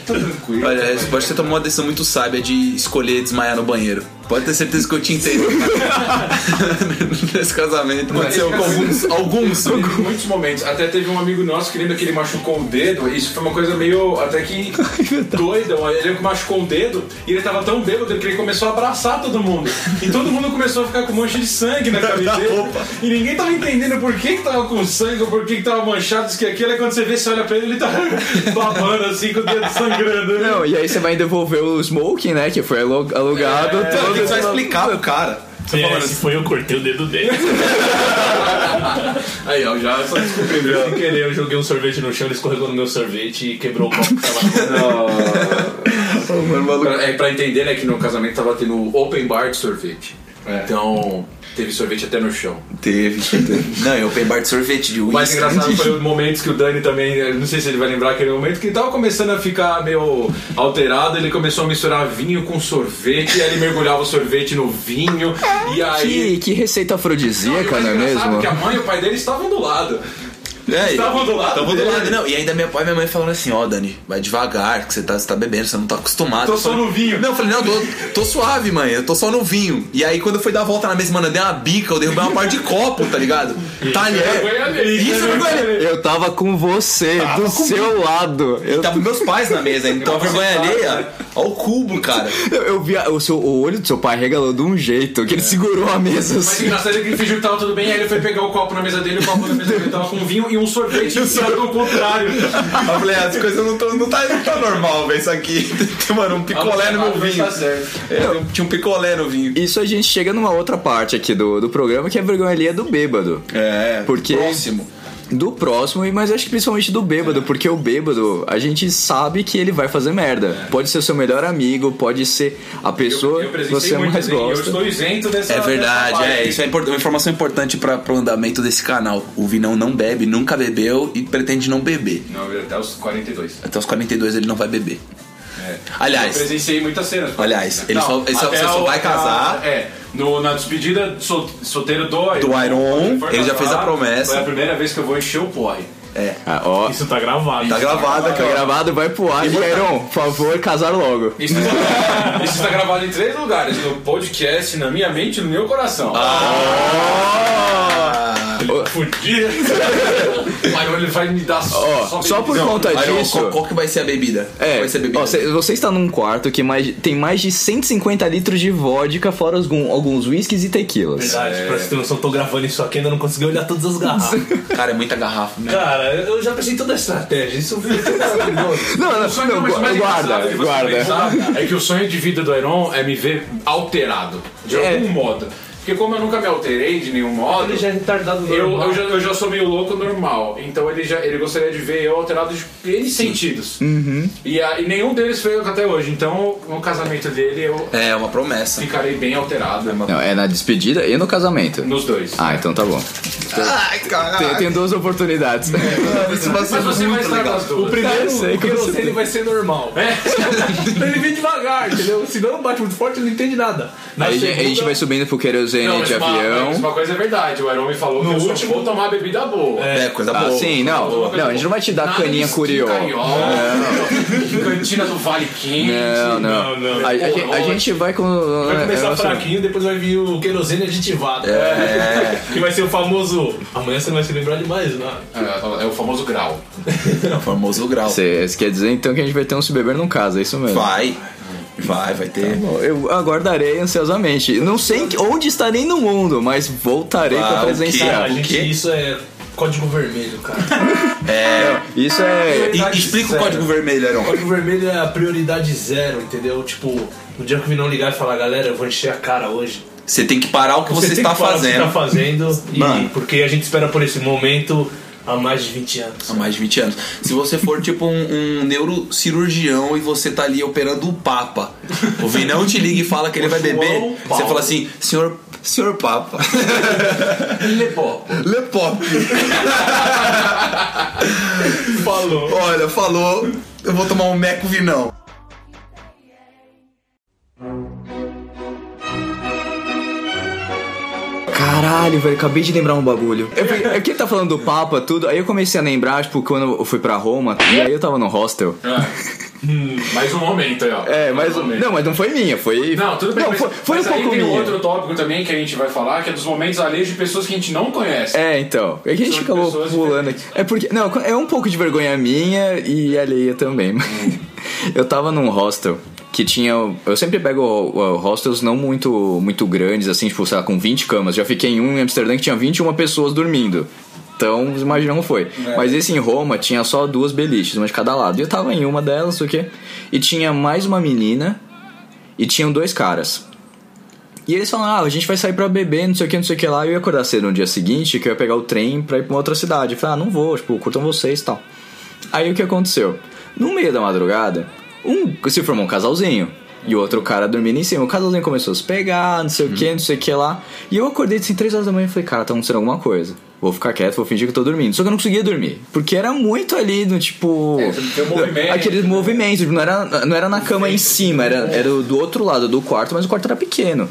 Speaker 6: Tranquilo.
Speaker 3: Olha, eu acho que você tomou uma decisão muito sábia de escolher desmaiar no banheiro. Pode ter certeza que eu te entendo. Nesse casamento aconteceu com alguns. Alguns.
Speaker 6: Em muitos momentos. Até teve um amigo nosso que lembra que ele machucou o dedo. Isso foi uma coisa meio até que doida. Ele machucou o dedo e ele tava tão bêbado que ele começou a abraçar todo mundo. E todo mundo começou a ficar com mancha de sangue na camiseta. E ninguém tava entendendo por que, que tava com sangue ou por que, que tava manchado, isso que aquilo. Aí quando você vê, você olha pra ele, ele tá babando assim com o dedo sangrando. né?
Speaker 2: Não, e aí você vai devolver o smoking, né? Que foi alu- alugado.
Speaker 3: Tem
Speaker 2: todo
Speaker 3: que só explicar pro cara. Você
Speaker 4: É,
Speaker 3: falando
Speaker 4: se
Speaker 3: assim,
Speaker 4: foi eu cortei o dedo dele.
Speaker 6: Aí, ó, já só descobrindo.
Speaker 4: Sem querer, eu joguei um sorvete no chão, ele escorregou no meu sorvete e quebrou o copo que tava na mão.
Speaker 6: Pra, é, pra entender, né, que no casamento tava tendo open bar de sorvete.
Speaker 3: É.
Speaker 6: Então, teve sorvete até no chão.
Speaker 3: Teve, teve. Não, eu open bar de sorvete de uísque.
Speaker 6: engraçado foi os momentos que o Dani também, não sei se ele vai lembrar aquele momento, que ele tava começando a ficar meio alterado, ele começou a misturar vinho com sorvete, e aí ele mergulhava o sorvete no vinho, e aí...
Speaker 2: Que, que receita afrodisíaca, não é
Speaker 6: engraçado
Speaker 2: mesmo?
Speaker 6: que a mãe e o pai dele estavam do lado.
Speaker 3: É,
Speaker 6: Estavam do lado
Speaker 3: Estavam do lado, não. E ainda meu pai e minha mãe falaram assim, ó, Dani, vai devagar, que você tá, você tá bebendo, você não tá acostumado.
Speaker 6: Tô
Speaker 3: Eu
Speaker 6: só
Speaker 3: falei-
Speaker 6: no vinho.
Speaker 3: Não, eu falei, não, tô, tô suave, mãe, eu tô só no vinho. E aí quando eu fui dar a volta na mesa, mano, eu dei uma bica, eu derrubei uma parte de copo, tá ligado? Talher.
Speaker 6: vergonha alheia.
Speaker 3: Isso é vergonha alheia.
Speaker 2: Eu tava com você, do seu lado. Eu,
Speaker 3: Tava meus pais na mesa, então a vergonha alheia ao cubo, cara.
Speaker 2: eu, eu vi a- o, seu, o olho do seu pai regalou de um jeito que ele segurou a mesa
Speaker 6: Mas o
Speaker 2: assim.
Speaker 6: engraçado é que ele fingiu que tava tudo bem, aí ele foi pegar o copo na mesa dele, o copo na mesa dele tava com vinho e um sorvete enfiado ao contrário.
Speaker 3: Eu falei, ah, as coisas não, tão, não, tá, não tá normal, velho, isso aqui. Tem, mano, um picolé no meu vinho.
Speaker 6: Tá certo.
Speaker 3: É, tinha um picolé no vinho.
Speaker 2: Isso a gente chega numa outra parte aqui do, do programa que é a vergonha alheia do bêbado.
Speaker 3: É,
Speaker 2: Porque-
Speaker 3: próximo.
Speaker 2: Do próximo, e- mas acho que principalmente do bêbado, porque o bêbado, a gente sabe que ele vai fazer merda. Pode ser o seu melhor amigo, pode ser a pessoa
Speaker 6: eu
Speaker 2: que
Speaker 6: presenciei
Speaker 2: você
Speaker 6: muito,
Speaker 2: mais
Speaker 6: assim, Eu
Speaker 2: gosta.
Speaker 6: estou isento dessa
Speaker 3: É verdade,
Speaker 6: dessa
Speaker 3: é. Isso é import- uma informação importante para o andamento desse canal. O Vinão não bebe, nunca bebeu e pretende não beber.
Speaker 6: Não, até os 42.
Speaker 3: Até os 42 ele não vai beber.
Speaker 6: É.
Speaker 3: Aliás,
Speaker 6: eu presenciei muitas cenas.
Speaker 3: Aliás, ele só- ele só- só vai casar-
Speaker 6: a- é, no, na despedida sol- solteiro do Iron.
Speaker 3: Do Iron,
Speaker 6: for
Speaker 3: ele já fez a promessa.
Speaker 6: Foi a primeira vez que eu vou encher o porre.
Speaker 3: É.
Speaker 2: Ah, ó,
Speaker 4: Isso tá gravado.
Speaker 3: Tá gravado aqui,
Speaker 2: tá gravado, vai pro ar. E Iron, por favor, casar logo.
Speaker 6: Isso está, isso está gravado em três lugares: no podcast, na minha mente e no meu coração.
Speaker 4: Fudido.
Speaker 6: Mas ele vai me dar
Speaker 2: Ó, só por
Speaker 6: belisão.
Speaker 2: conta disso.
Speaker 3: qual, qual que vai ser a bebida?
Speaker 2: É,
Speaker 3: vai ser a bebida?
Speaker 2: ó, cê- você está num quarto que mais, tem mais de 150 litros de vodka, fora algum- alguns whiskies e tequilas.
Speaker 4: Verdade, pra você ter noção, tô gravando isso aqui ainda não consegui olhar todas as garrafas.
Speaker 3: Cara, é muita garrafa. né?
Speaker 4: Cara, eu já pensei em toda a estratégia. Isso foi maravilhoso.
Speaker 2: Não, não,
Speaker 6: O sonho
Speaker 2: não,
Speaker 6: mais-
Speaker 2: guarda, guarda.
Speaker 6: pensar É que o sonho de vida do Iron é me ver alterado, de
Speaker 2: É.
Speaker 6: algum modo. Porque como eu nunca me alterei de nenhum modo,
Speaker 4: Ele já é retardado
Speaker 6: eu,
Speaker 4: normal.
Speaker 6: eu, já, eu já sou meio louco normal. Então ele, já, ele gostaria de ver eu alterado de N sentidos.
Speaker 2: Uhum.
Speaker 6: E, a- e nenhum deles foi até hoje. Então no casamento dele eu
Speaker 3: É, uma promessa.
Speaker 6: ficarei bem alterado.
Speaker 2: Não, é na despedida e no casamento.
Speaker 6: Nos dois.
Speaker 2: Ah, então tá bom.
Speaker 3: Ai, caralho.
Speaker 2: Tem, tem duas oportunidades.
Speaker 3: Isso vai ser
Speaker 6: Mas você vai estar
Speaker 3: legal.
Speaker 6: nas duas.
Speaker 4: O primeiro,
Speaker 2: Eu sei,
Speaker 4: o querosene vai ser normal.
Speaker 6: É.
Speaker 4: ele vir devagar, entendeu? Se não bate muito forte, ele não entende nada. Na
Speaker 2: Aí a gente- a gente
Speaker 4: segunda-
Speaker 2: vai subindo pro querosene
Speaker 6: Não, mas
Speaker 2: de
Speaker 6: uma,
Speaker 2: avião.
Speaker 6: mas uma coisa é verdade, o Iron me falou que eu só
Speaker 4: último-
Speaker 6: vou tomar bebida boa.
Speaker 3: É, coisa
Speaker 2: Ah,
Speaker 3: boa.
Speaker 2: sim, não. Não, a gente não vai te dar
Speaker 6: Nada
Speaker 2: caninha curió.
Speaker 6: Cantina do Vale Quente.
Speaker 2: Não, não.
Speaker 4: Não, não.
Speaker 2: A, a gente- a gente vai com.
Speaker 4: Vai começar
Speaker 2: é, assim,
Speaker 4: fraquinho, depois vai vir o querosene aditivado. É. que vai ser o famoso. Amanhã você não vai se lembrar de mais nada.
Speaker 6: É, é o famoso grau.
Speaker 3: É o famoso grau.
Speaker 2: Você quer dizer então que a gente vai ter um se beber num caso, é isso mesmo?
Speaker 3: Vai. Vai, vai ter.
Speaker 2: Bom, Eu aguardarei ansiosamente. Não sei que- onde estarei no mundo, mas voltarei
Speaker 3: Ah,
Speaker 2: pra
Speaker 3: o quê?
Speaker 2: presenciar.
Speaker 4: a
Speaker 3: o
Speaker 4: gente,
Speaker 3: quê?
Speaker 4: isso é código vermelho, cara.
Speaker 3: É.
Speaker 2: Isso é.
Speaker 3: E- explica o
Speaker 4: Sério.
Speaker 3: código vermelho, Iron.
Speaker 4: código vermelho é a prioridade zero, entendeu? Tipo, no dia que o Vinão ligar e falar, galera, eu vou encher a cara hoje.
Speaker 3: Você tem que parar o que você,
Speaker 4: tem
Speaker 3: está
Speaker 4: que falar o que
Speaker 3: fazendo.
Speaker 4: tá fazendo. E
Speaker 3: Mano.
Speaker 4: porque a gente espera por esse momento há mais de 20 anos.
Speaker 3: Há mais de 20 anos. Se você for tipo um, um neurocirurgião e você tá ali operando o Papa, o Vinão te liga e fala que ele
Speaker 4: O
Speaker 3: vai
Speaker 4: João
Speaker 3: beber, você
Speaker 4: Paulo.
Speaker 3: fala assim, senhor, senhor Papa.
Speaker 6: Lepó.
Speaker 3: Le Pop.
Speaker 4: Falou.
Speaker 3: Olha, falou, eu vou tomar um meco Vinão.
Speaker 2: Caralho, velho, acabei de lembrar um bagulho. É que ele tá falando do Papa, tudo, aí eu comecei a lembrar, tipo, quando eu fui pra Roma, e aí eu tava no hostel.
Speaker 6: Hum, mais um momento aí, ó.
Speaker 2: É.
Speaker 6: Mais um momento.
Speaker 2: Não, mas não foi minha, foi.
Speaker 6: Não, tudo bem,
Speaker 2: Não,
Speaker 6: mas,
Speaker 2: foi, foi um
Speaker 6: mas aí
Speaker 2: pouco
Speaker 6: tem um
Speaker 2: minha.
Speaker 6: outro tópico também que a gente vai falar, que é dos momentos alheios de pessoas que a gente não conhece.
Speaker 2: É, então. É que a gente acabou pulando aqui. É porque. Não, é um pouco de vergonha minha e alheia também. eu tava num hostel que tinha. Eu sempre pego uh, hostels não muito, muito grandes, assim, tipo, sei lá, com 20 camas. Já fiquei em um em Amsterdã que tinha 21 pessoas dormindo. Então, imagina como foi. Mas esse em Roma tinha só duas beliches, uma de cada lado. E eu tava em uma delas, o quê. E tinha mais uma menina e tinham dois caras. E eles falaram, ah, a gente vai sair pra beber, não sei o que, não sei o que lá. E eu ia acordar cedo no dia seguinte, que eu ia pegar o trem pra ir pra uma outra cidade. Eu falei, ah, não vou, tipo, curtam vocês e tal. Aí o que aconteceu? No meio da madrugada, um se formou um casalzinho. E o outro cara dormindo em cima. O casalzinho começou a se pegar, não sei o que, não sei o que lá. E eu acordei assim, 3 horas da manhã e falei, cara, tá acontecendo alguma coisa. Vou ficar quieto, vou fingir que eu tô dormindo. Só que eu não conseguia dormir. Porque era muito ali no tipo.
Speaker 6: É, tem um movimento.
Speaker 2: Aqueles movimentos. Não era, não era na cama em cima, era, era do outro lado do quarto, mas o quarto era pequeno.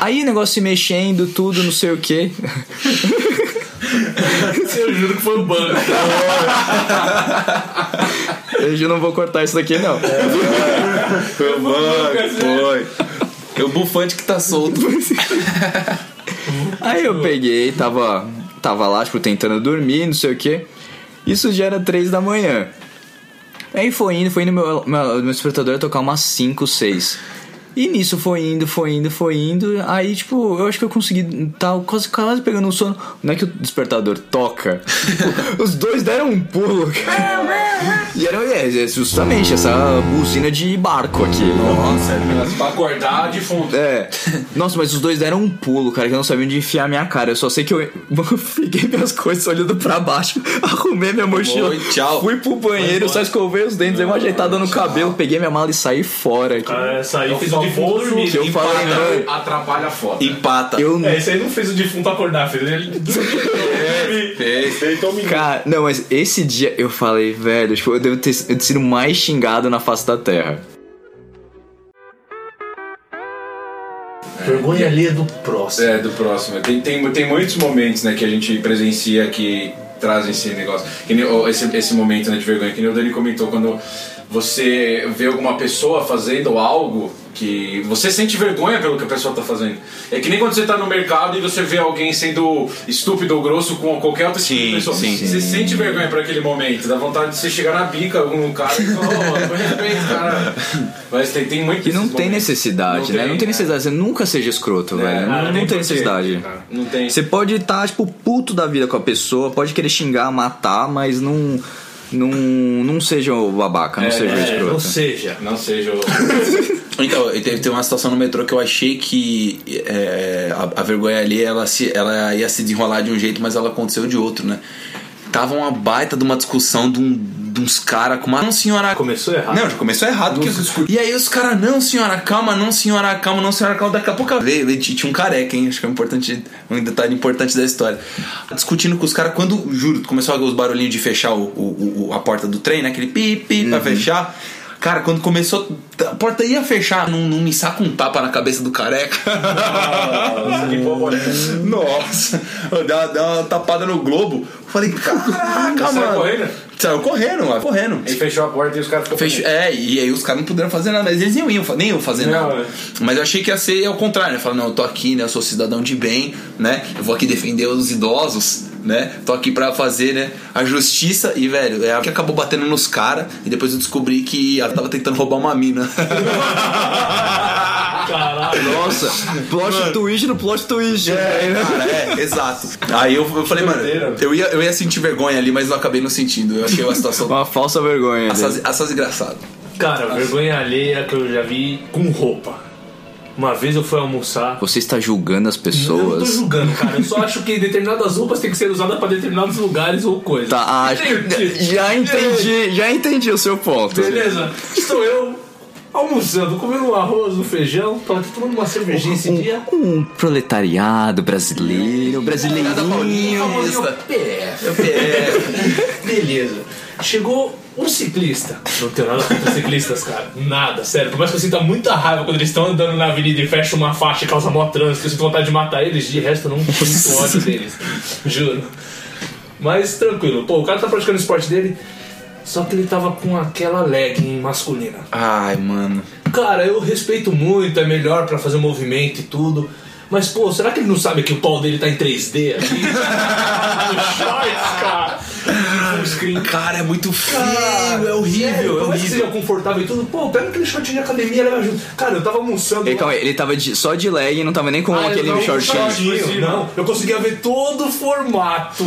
Speaker 2: Aí o negócio se mexendo, tudo, não sei o que.
Speaker 4: Eu juro que foi o banco.
Speaker 2: Eu não vou cortar isso daqui, não.
Speaker 3: Foi, foi. É o bufante que tá solto.
Speaker 2: Aí eu peguei, tava, tava lá, tipo, tentando dormir, não sei o que. Isso já era três da manhã. Aí foi indo, foi indo, meu, meu, meu despertador ia tocar umas 5, 6. E nisso foi indo, foi indo, foi indo. Aí, tipo, eu acho que eu consegui. Tava quase, quase pegando um sono. Não é que o despertador toca. Tipo, Os dois deram um pulo, cara. E era é, é justamente essa buzina de barco aqui.
Speaker 3: Nossa,
Speaker 6: Pra acordar de fundo.
Speaker 2: É. Nossa, mas os dois deram um pulo, cara, que eu não sabia onde enfiar minha cara. Eu só sei que eu fiquei minhas coisas olhando pra baixo, arrumei minha mochila.
Speaker 3: Oi, tchau.
Speaker 2: Fui pro banheiro, só escovei os dentes, dei uma ajeitada no cabelo, peguei minha mala e saí fora.
Speaker 4: Aí
Speaker 6: É o
Speaker 4: fez o defunto dormir.
Speaker 2: que eu falei,
Speaker 6: empalha-
Speaker 2: mano.
Speaker 6: Atrapalha a foto.
Speaker 3: empata.
Speaker 2: Eu
Speaker 4: É, esse aí não fez o defunto acordar, fez ele dormir.
Speaker 3: Fez.
Speaker 4: Deitou o.
Speaker 2: Cara, não, mas esse dia eu falei, velho, tipo, eu devo ter, eu ter sido mais xingado na face da terra.
Speaker 4: Vergonha alheia do próximo.
Speaker 6: É, do próximo. Tem, tem, tem muitos momentos né, que a gente presencia que trazem esse negócio. Que nem, ó, esse, esse momento né, de vergonha, que nem o Dani comentou, quando você vê alguma pessoa fazendo algo que você sente vergonha pelo que a pessoa tá fazendo. É que nem quando você tá no mercado e você vê alguém sendo estúpido ou grosso com qualquer outra tipo de
Speaker 2: Sim,
Speaker 6: pessoa.
Speaker 2: sim.
Speaker 6: Você sente vergonha por aquele momento, dá vontade de você chegar na bica um cara e falar, oh, mano, com respeito, cara. Mas tem, tem muito
Speaker 2: E não tem
Speaker 6: momentos.
Speaker 2: necessidade, né? Não tem
Speaker 6: é.
Speaker 2: necessidade. Você nunca seja escroto, velho.
Speaker 6: cara,
Speaker 2: Não, não tem necessidade.
Speaker 6: cara. Não tem.
Speaker 2: Você pode estar, tipo, puto da vida com a pessoa, pode querer xingar, matar, mas não. Não, não seja o babaca, não
Speaker 6: É,
Speaker 2: seja o
Speaker 6: é,
Speaker 2: escroto.
Speaker 4: Não seja.
Speaker 6: Não seja o.
Speaker 3: Então, e teve, uma situação no metrô que eu achei que é, a, a vergonha ali ela, se, ela ia se desenrolar de um jeito, mas ela aconteceu de outro, né? Tava uma baita de uma discussão de, um- de uns caras com uma. Não, senhora.
Speaker 4: Começou errado.
Speaker 3: Não, já começou errado. porque- E aí os caras, não, senhora, calma, não, senhora, calma, não, senhora, calma. Daqui a pouco veio, tinha um careca, hein? Acho que é um, importante, um detalhe importante da história. Discutindo com os caras, quando, juro, começou a os barulhinhos de fechar o, o- o- a porta do trem, né? Aquele pi, pi, pra fechar. Cara, quando começou, a porta ia fechar, não, não me saca um tapa na cabeça do careca. Nossa, deu, deu uma tapada no globo. Falei, caraca,
Speaker 6: Saiu
Speaker 3: mano.
Speaker 6: correndo?
Speaker 3: Saiu correndo, mano, correndo.
Speaker 6: Ele fechou a porta e os caras ficam.
Speaker 3: Fechou- é, e aí os caras não puderam fazer nada, mas eles não iam, nem iam fazer
Speaker 6: Não,
Speaker 3: nada.
Speaker 6: é.
Speaker 3: Mas eu achei que ia ser ao contrário, né? Falar, não, eu tô aqui, né? Eu sou cidadão de bem, né? Eu vou aqui defender os idosos, né? Tô aqui pra fazer, né? A justiça e, velho, é a que acabou batendo nos caras e depois eu descobri que ela tava tentando roubar uma mina.
Speaker 4: Caralho.
Speaker 2: Nossa, plot twist no plot twist.
Speaker 3: É, cara, é, exato. Aí eu, eu falei, mano, eu ia, eu ia sentir vergonha ali, mas eu acabei não sentindo. Eu achei uma situação
Speaker 2: Uma falsa vergonha.
Speaker 3: assaz, assaz engraçado.
Speaker 4: Cara, vergonha alheia que eu já vi com roupa. Uma vez eu fui almoçar.
Speaker 2: Você está julgando as
Speaker 4: Eu não tô
Speaker 2: pessoas.
Speaker 4: julgando, cara. Eu só acho que determinadas roupas têm que ser usadas pra determinados lugares ou coisas.
Speaker 2: Tá, ah, já entendi, já entendi o seu ponto.
Speaker 4: Beleza? Estou eu almoçando, comendo um arroz, um feijão, tava tomando uma cervejinha esse dia.
Speaker 2: Um proletariado brasileiro, brasileirinho.
Speaker 4: Famosinho PF. Beleza. Chegou um ciclista. Não tenho nada contra ciclistas, cara. Nada, sério. Por mais que eu sinta muita raiva quando eles estão andando na avenida e fecha uma faixa e causa mó trânsito, eu sinto vontade de matar eles, de resto eu não sinto ódio deles. Juro. Mas tranquilo. Pô, o cara tá praticando o esporte dele, só que ele tava com aquela legging masculina.
Speaker 3: Ai, mano.
Speaker 4: Cara, eu respeito muito, é melhor pra fazer o movimento e tudo. Mas, pô, será que ele não sabe que o pau dele tá em 3D aqui? no shorts, cara. Full screen.
Speaker 3: Cara, é muito feio, é horrível,
Speaker 4: sério,
Speaker 3: é
Speaker 4: mais que
Speaker 3: horrível.
Speaker 4: seja confortável e tudo, pô, pega aquele shortinho de academia, leva junto. Cara, eu tava almoçando.
Speaker 2: Ele, calma aí, ele tava de- só de leg e não tava nem com
Speaker 4: Ah,
Speaker 2: aquele
Speaker 4: tava com
Speaker 2: shortinho.
Speaker 4: shortinho. Não, eu conseguia ver todo o formato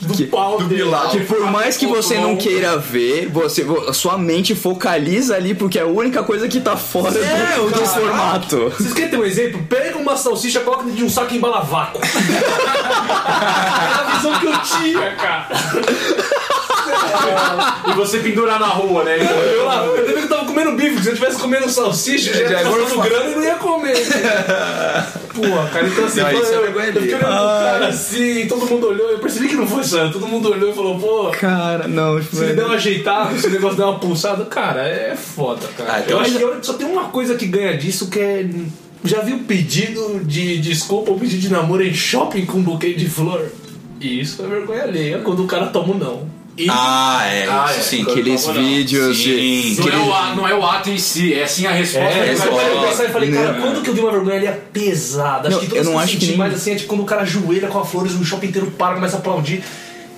Speaker 4: do pau dele.
Speaker 2: Que por mais que você não queira ver, você, vo- a sua mente focaliza ali porque é a única coisa que tá fora
Speaker 4: É,
Speaker 2: do, do
Speaker 4: cara.
Speaker 2: formato.
Speaker 4: Vocês querem ter um exemplo? Pega uma salsicha, coloca dentro de um saco e embala vácuo. Era a visão que eu tinha, cara.
Speaker 6: E você pendurar na rua, né?
Speaker 4: Eu lá, eu também que tava comendo bife, se eu tivesse comendo salsicha, eu já ia
Speaker 3: é gorfado.
Speaker 4: grana e não ia comer. Pô, cara, então assim,
Speaker 3: Não,
Speaker 4: pô,
Speaker 3: isso é
Speaker 4: eu, eu fiquei olhando pro cara assim, todo mundo olhou, eu percebi que não foi só, todo mundo olhou e falou, pô,
Speaker 2: Cara, não,
Speaker 4: se ele der uma ajeitada, se o negócio der uma pulsada, cara, é foda, cara.
Speaker 3: Ah, então
Speaker 4: eu acho
Speaker 3: mas-
Speaker 4: que só tem uma coisa que ganha disso que é. Já viu pedido de desculpa ou pedido de namoro em shopping com um buquê de flor? E isso é vergonha alheia quando o cara toma um não. E
Speaker 3: Ah, é,
Speaker 6: Ah, é.
Speaker 3: sim.
Speaker 2: Aqueles
Speaker 6: não?
Speaker 2: vídeos
Speaker 3: Sim.
Speaker 2: de.
Speaker 6: Não é, o, a- não é o ato em si, é sim a resposta.
Speaker 4: É,
Speaker 6: que
Speaker 4: eu
Speaker 3: resposta.
Speaker 4: pensar e falei, cara,
Speaker 2: Não.
Speaker 4: quando que eu vi uma vergonha ali é pesada? Acho
Speaker 2: Não,
Speaker 4: que todas
Speaker 2: eu não acho que nem-
Speaker 4: mais assim é tipo quando o cara ajoelha com as flores, o shopping inteiro para, começa a aplaudir.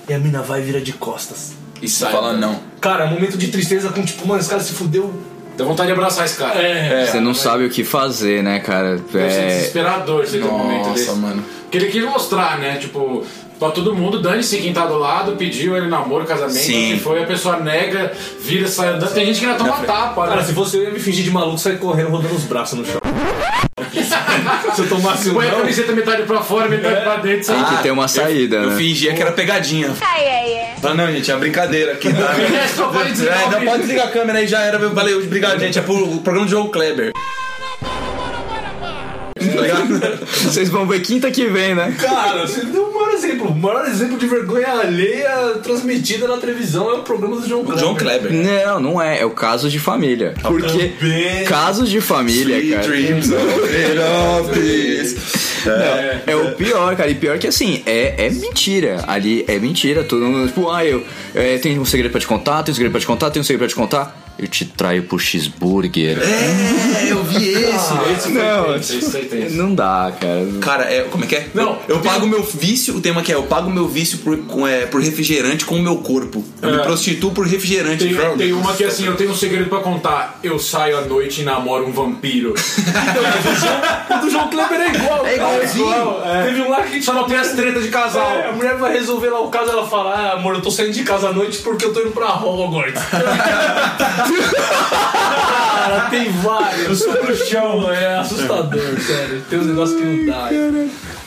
Speaker 4: E a mina vai e vira de costas.
Speaker 6: E sai.
Speaker 3: Fala não.
Speaker 4: Cara, momento de tristeza com tipo, mano, esse cara se fudeu.
Speaker 6: Dá vontade de abraçar esse cara.
Speaker 4: É.
Speaker 2: Você não sabe o que fazer, né, cara? É,
Speaker 6: desesperador ter um momento desse.
Speaker 3: Nossa, mano.
Speaker 6: Porque ele quis mostrar, né? Tipo, pra todo mundo, dane-se quem tá do lado, pediu ele namoro, casamento,
Speaker 3: Sim.
Speaker 6: que foi, a pessoa nega, vira, sai andando. Tem gente que ainda toma tapa,
Speaker 4: Cara,
Speaker 6: né?
Speaker 4: se fosse eu, ia me fingir de maluco sair correndo rodando os braços no chão. se eu tomasse um
Speaker 6: Põe a
Speaker 4: não,
Speaker 6: camiseta metade pra fora, metade pra dentro.
Speaker 2: tem
Speaker 6: Sem...
Speaker 2: que ter uma saída,
Speaker 3: Eu
Speaker 2: né?
Speaker 3: fingia que era pegadinha. Fala, não, gente, é uma brincadeira aqui, tá?
Speaker 6: É, só pode desligar
Speaker 3: É, não
Speaker 6: vídeo.
Speaker 3: pode desligar a câmera aí, já era. Valeu, obrigado, gente. É pro programa de Jogo Kleber.
Speaker 2: Vocês vão ver quinta que vem, né?
Speaker 4: Cara, você deu o maior exemplo. O maior exemplo de vergonha alheia transmitida na televisão é o programa do João Kleber.
Speaker 3: João Kleber.
Speaker 2: Não, não é. É o caso de família. Porque
Speaker 4: Também.
Speaker 2: casos de família,
Speaker 3: Sweet
Speaker 2: cara.
Speaker 3: dreams of.
Speaker 2: Não, é o pior, cara. E pior que assim, é, é mentira. Ali é mentira. Todo mundo, tipo, ah, eu é, tenho um segredo pra te contar, tenho um segredo pra te contar, tenho um segredo pra te contar. Eu te traio pro cheeseburger.
Speaker 3: É, eu vi esse.
Speaker 2: Não,
Speaker 6: tenso, esse tenso.
Speaker 2: Não dá, cara.
Speaker 3: Cara, é, como é que é?
Speaker 6: Não,
Speaker 3: eu
Speaker 6: tem-
Speaker 3: pago meu vício, o tema que é, eu pago meu vício por, com, é, por refrigerante com o meu corpo. Eu me
Speaker 6: É.
Speaker 3: prostituo por refrigerante.
Speaker 6: Tem,
Speaker 3: Droga.
Speaker 6: tem uma que é assim, eu tenho um segredo pra contar. Eu saio à noite e namoro um vampiro. Então, o do João Kleber é igual.
Speaker 3: É igualzinho.
Speaker 6: igual, é.
Speaker 4: Teve um lá que
Speaker 6: Só não tem as tretas de casal.
Speaker 4: É, a mulher vai resolver lá o caso, ela fala: Ah, amor, eu tô saindo de casa à noite porque eu tô indo pra Hogwarts. Cara, tem vários. Eu sou bruxão, é assustador, sério. Tem uns negócios que não dá.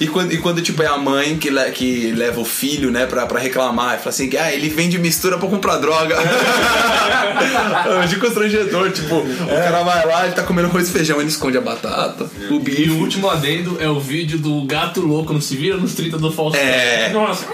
Speaker 3: E quando, e quando, tipo, é a mãe que, le- que leva o filho, né, pra, pra reclamar, e fala assim, ah, ele vende mistura pra comprar droga. É de constrangedor, tipo, o cara vai lá, ele tá comendo arroz e feijão, ele esconde a batata, o
Speaker 4: E o último adendo é o vídeo do gato louco, não se vira nos 30 do Faustão.
Speaker 3: É.
Speaker 4: Nossa,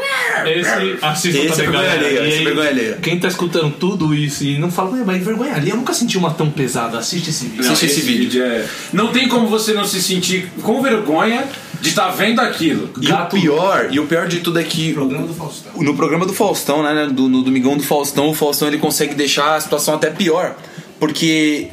Speaker 4: esse assista
Speaker 3: Esse é vergonha alheia, esse é
Speaker 4: aí,
Speaker 3: vergonha alheia.
Speaker 4: Quem tá escutando tudo isso e não fala, "Ué, mas vergonha ali, eu nunca senti uma tão pesada. Assiste esse vídeo.
Speaker 6: Não,
Speaker 3: Assiste esse vídeo.
Speaker 6: é- Não tem como você não se sentir com vergonha de estar vendo aquilo.
Speaker 3: E o pior, e o pior de tudo é que
Speaker 4: Programa do Faustão.
Speaker 3: no programa do Faustão, né, do, no Domingão do Faustão, o Faustão ele consegue deixar a situação até pior, porque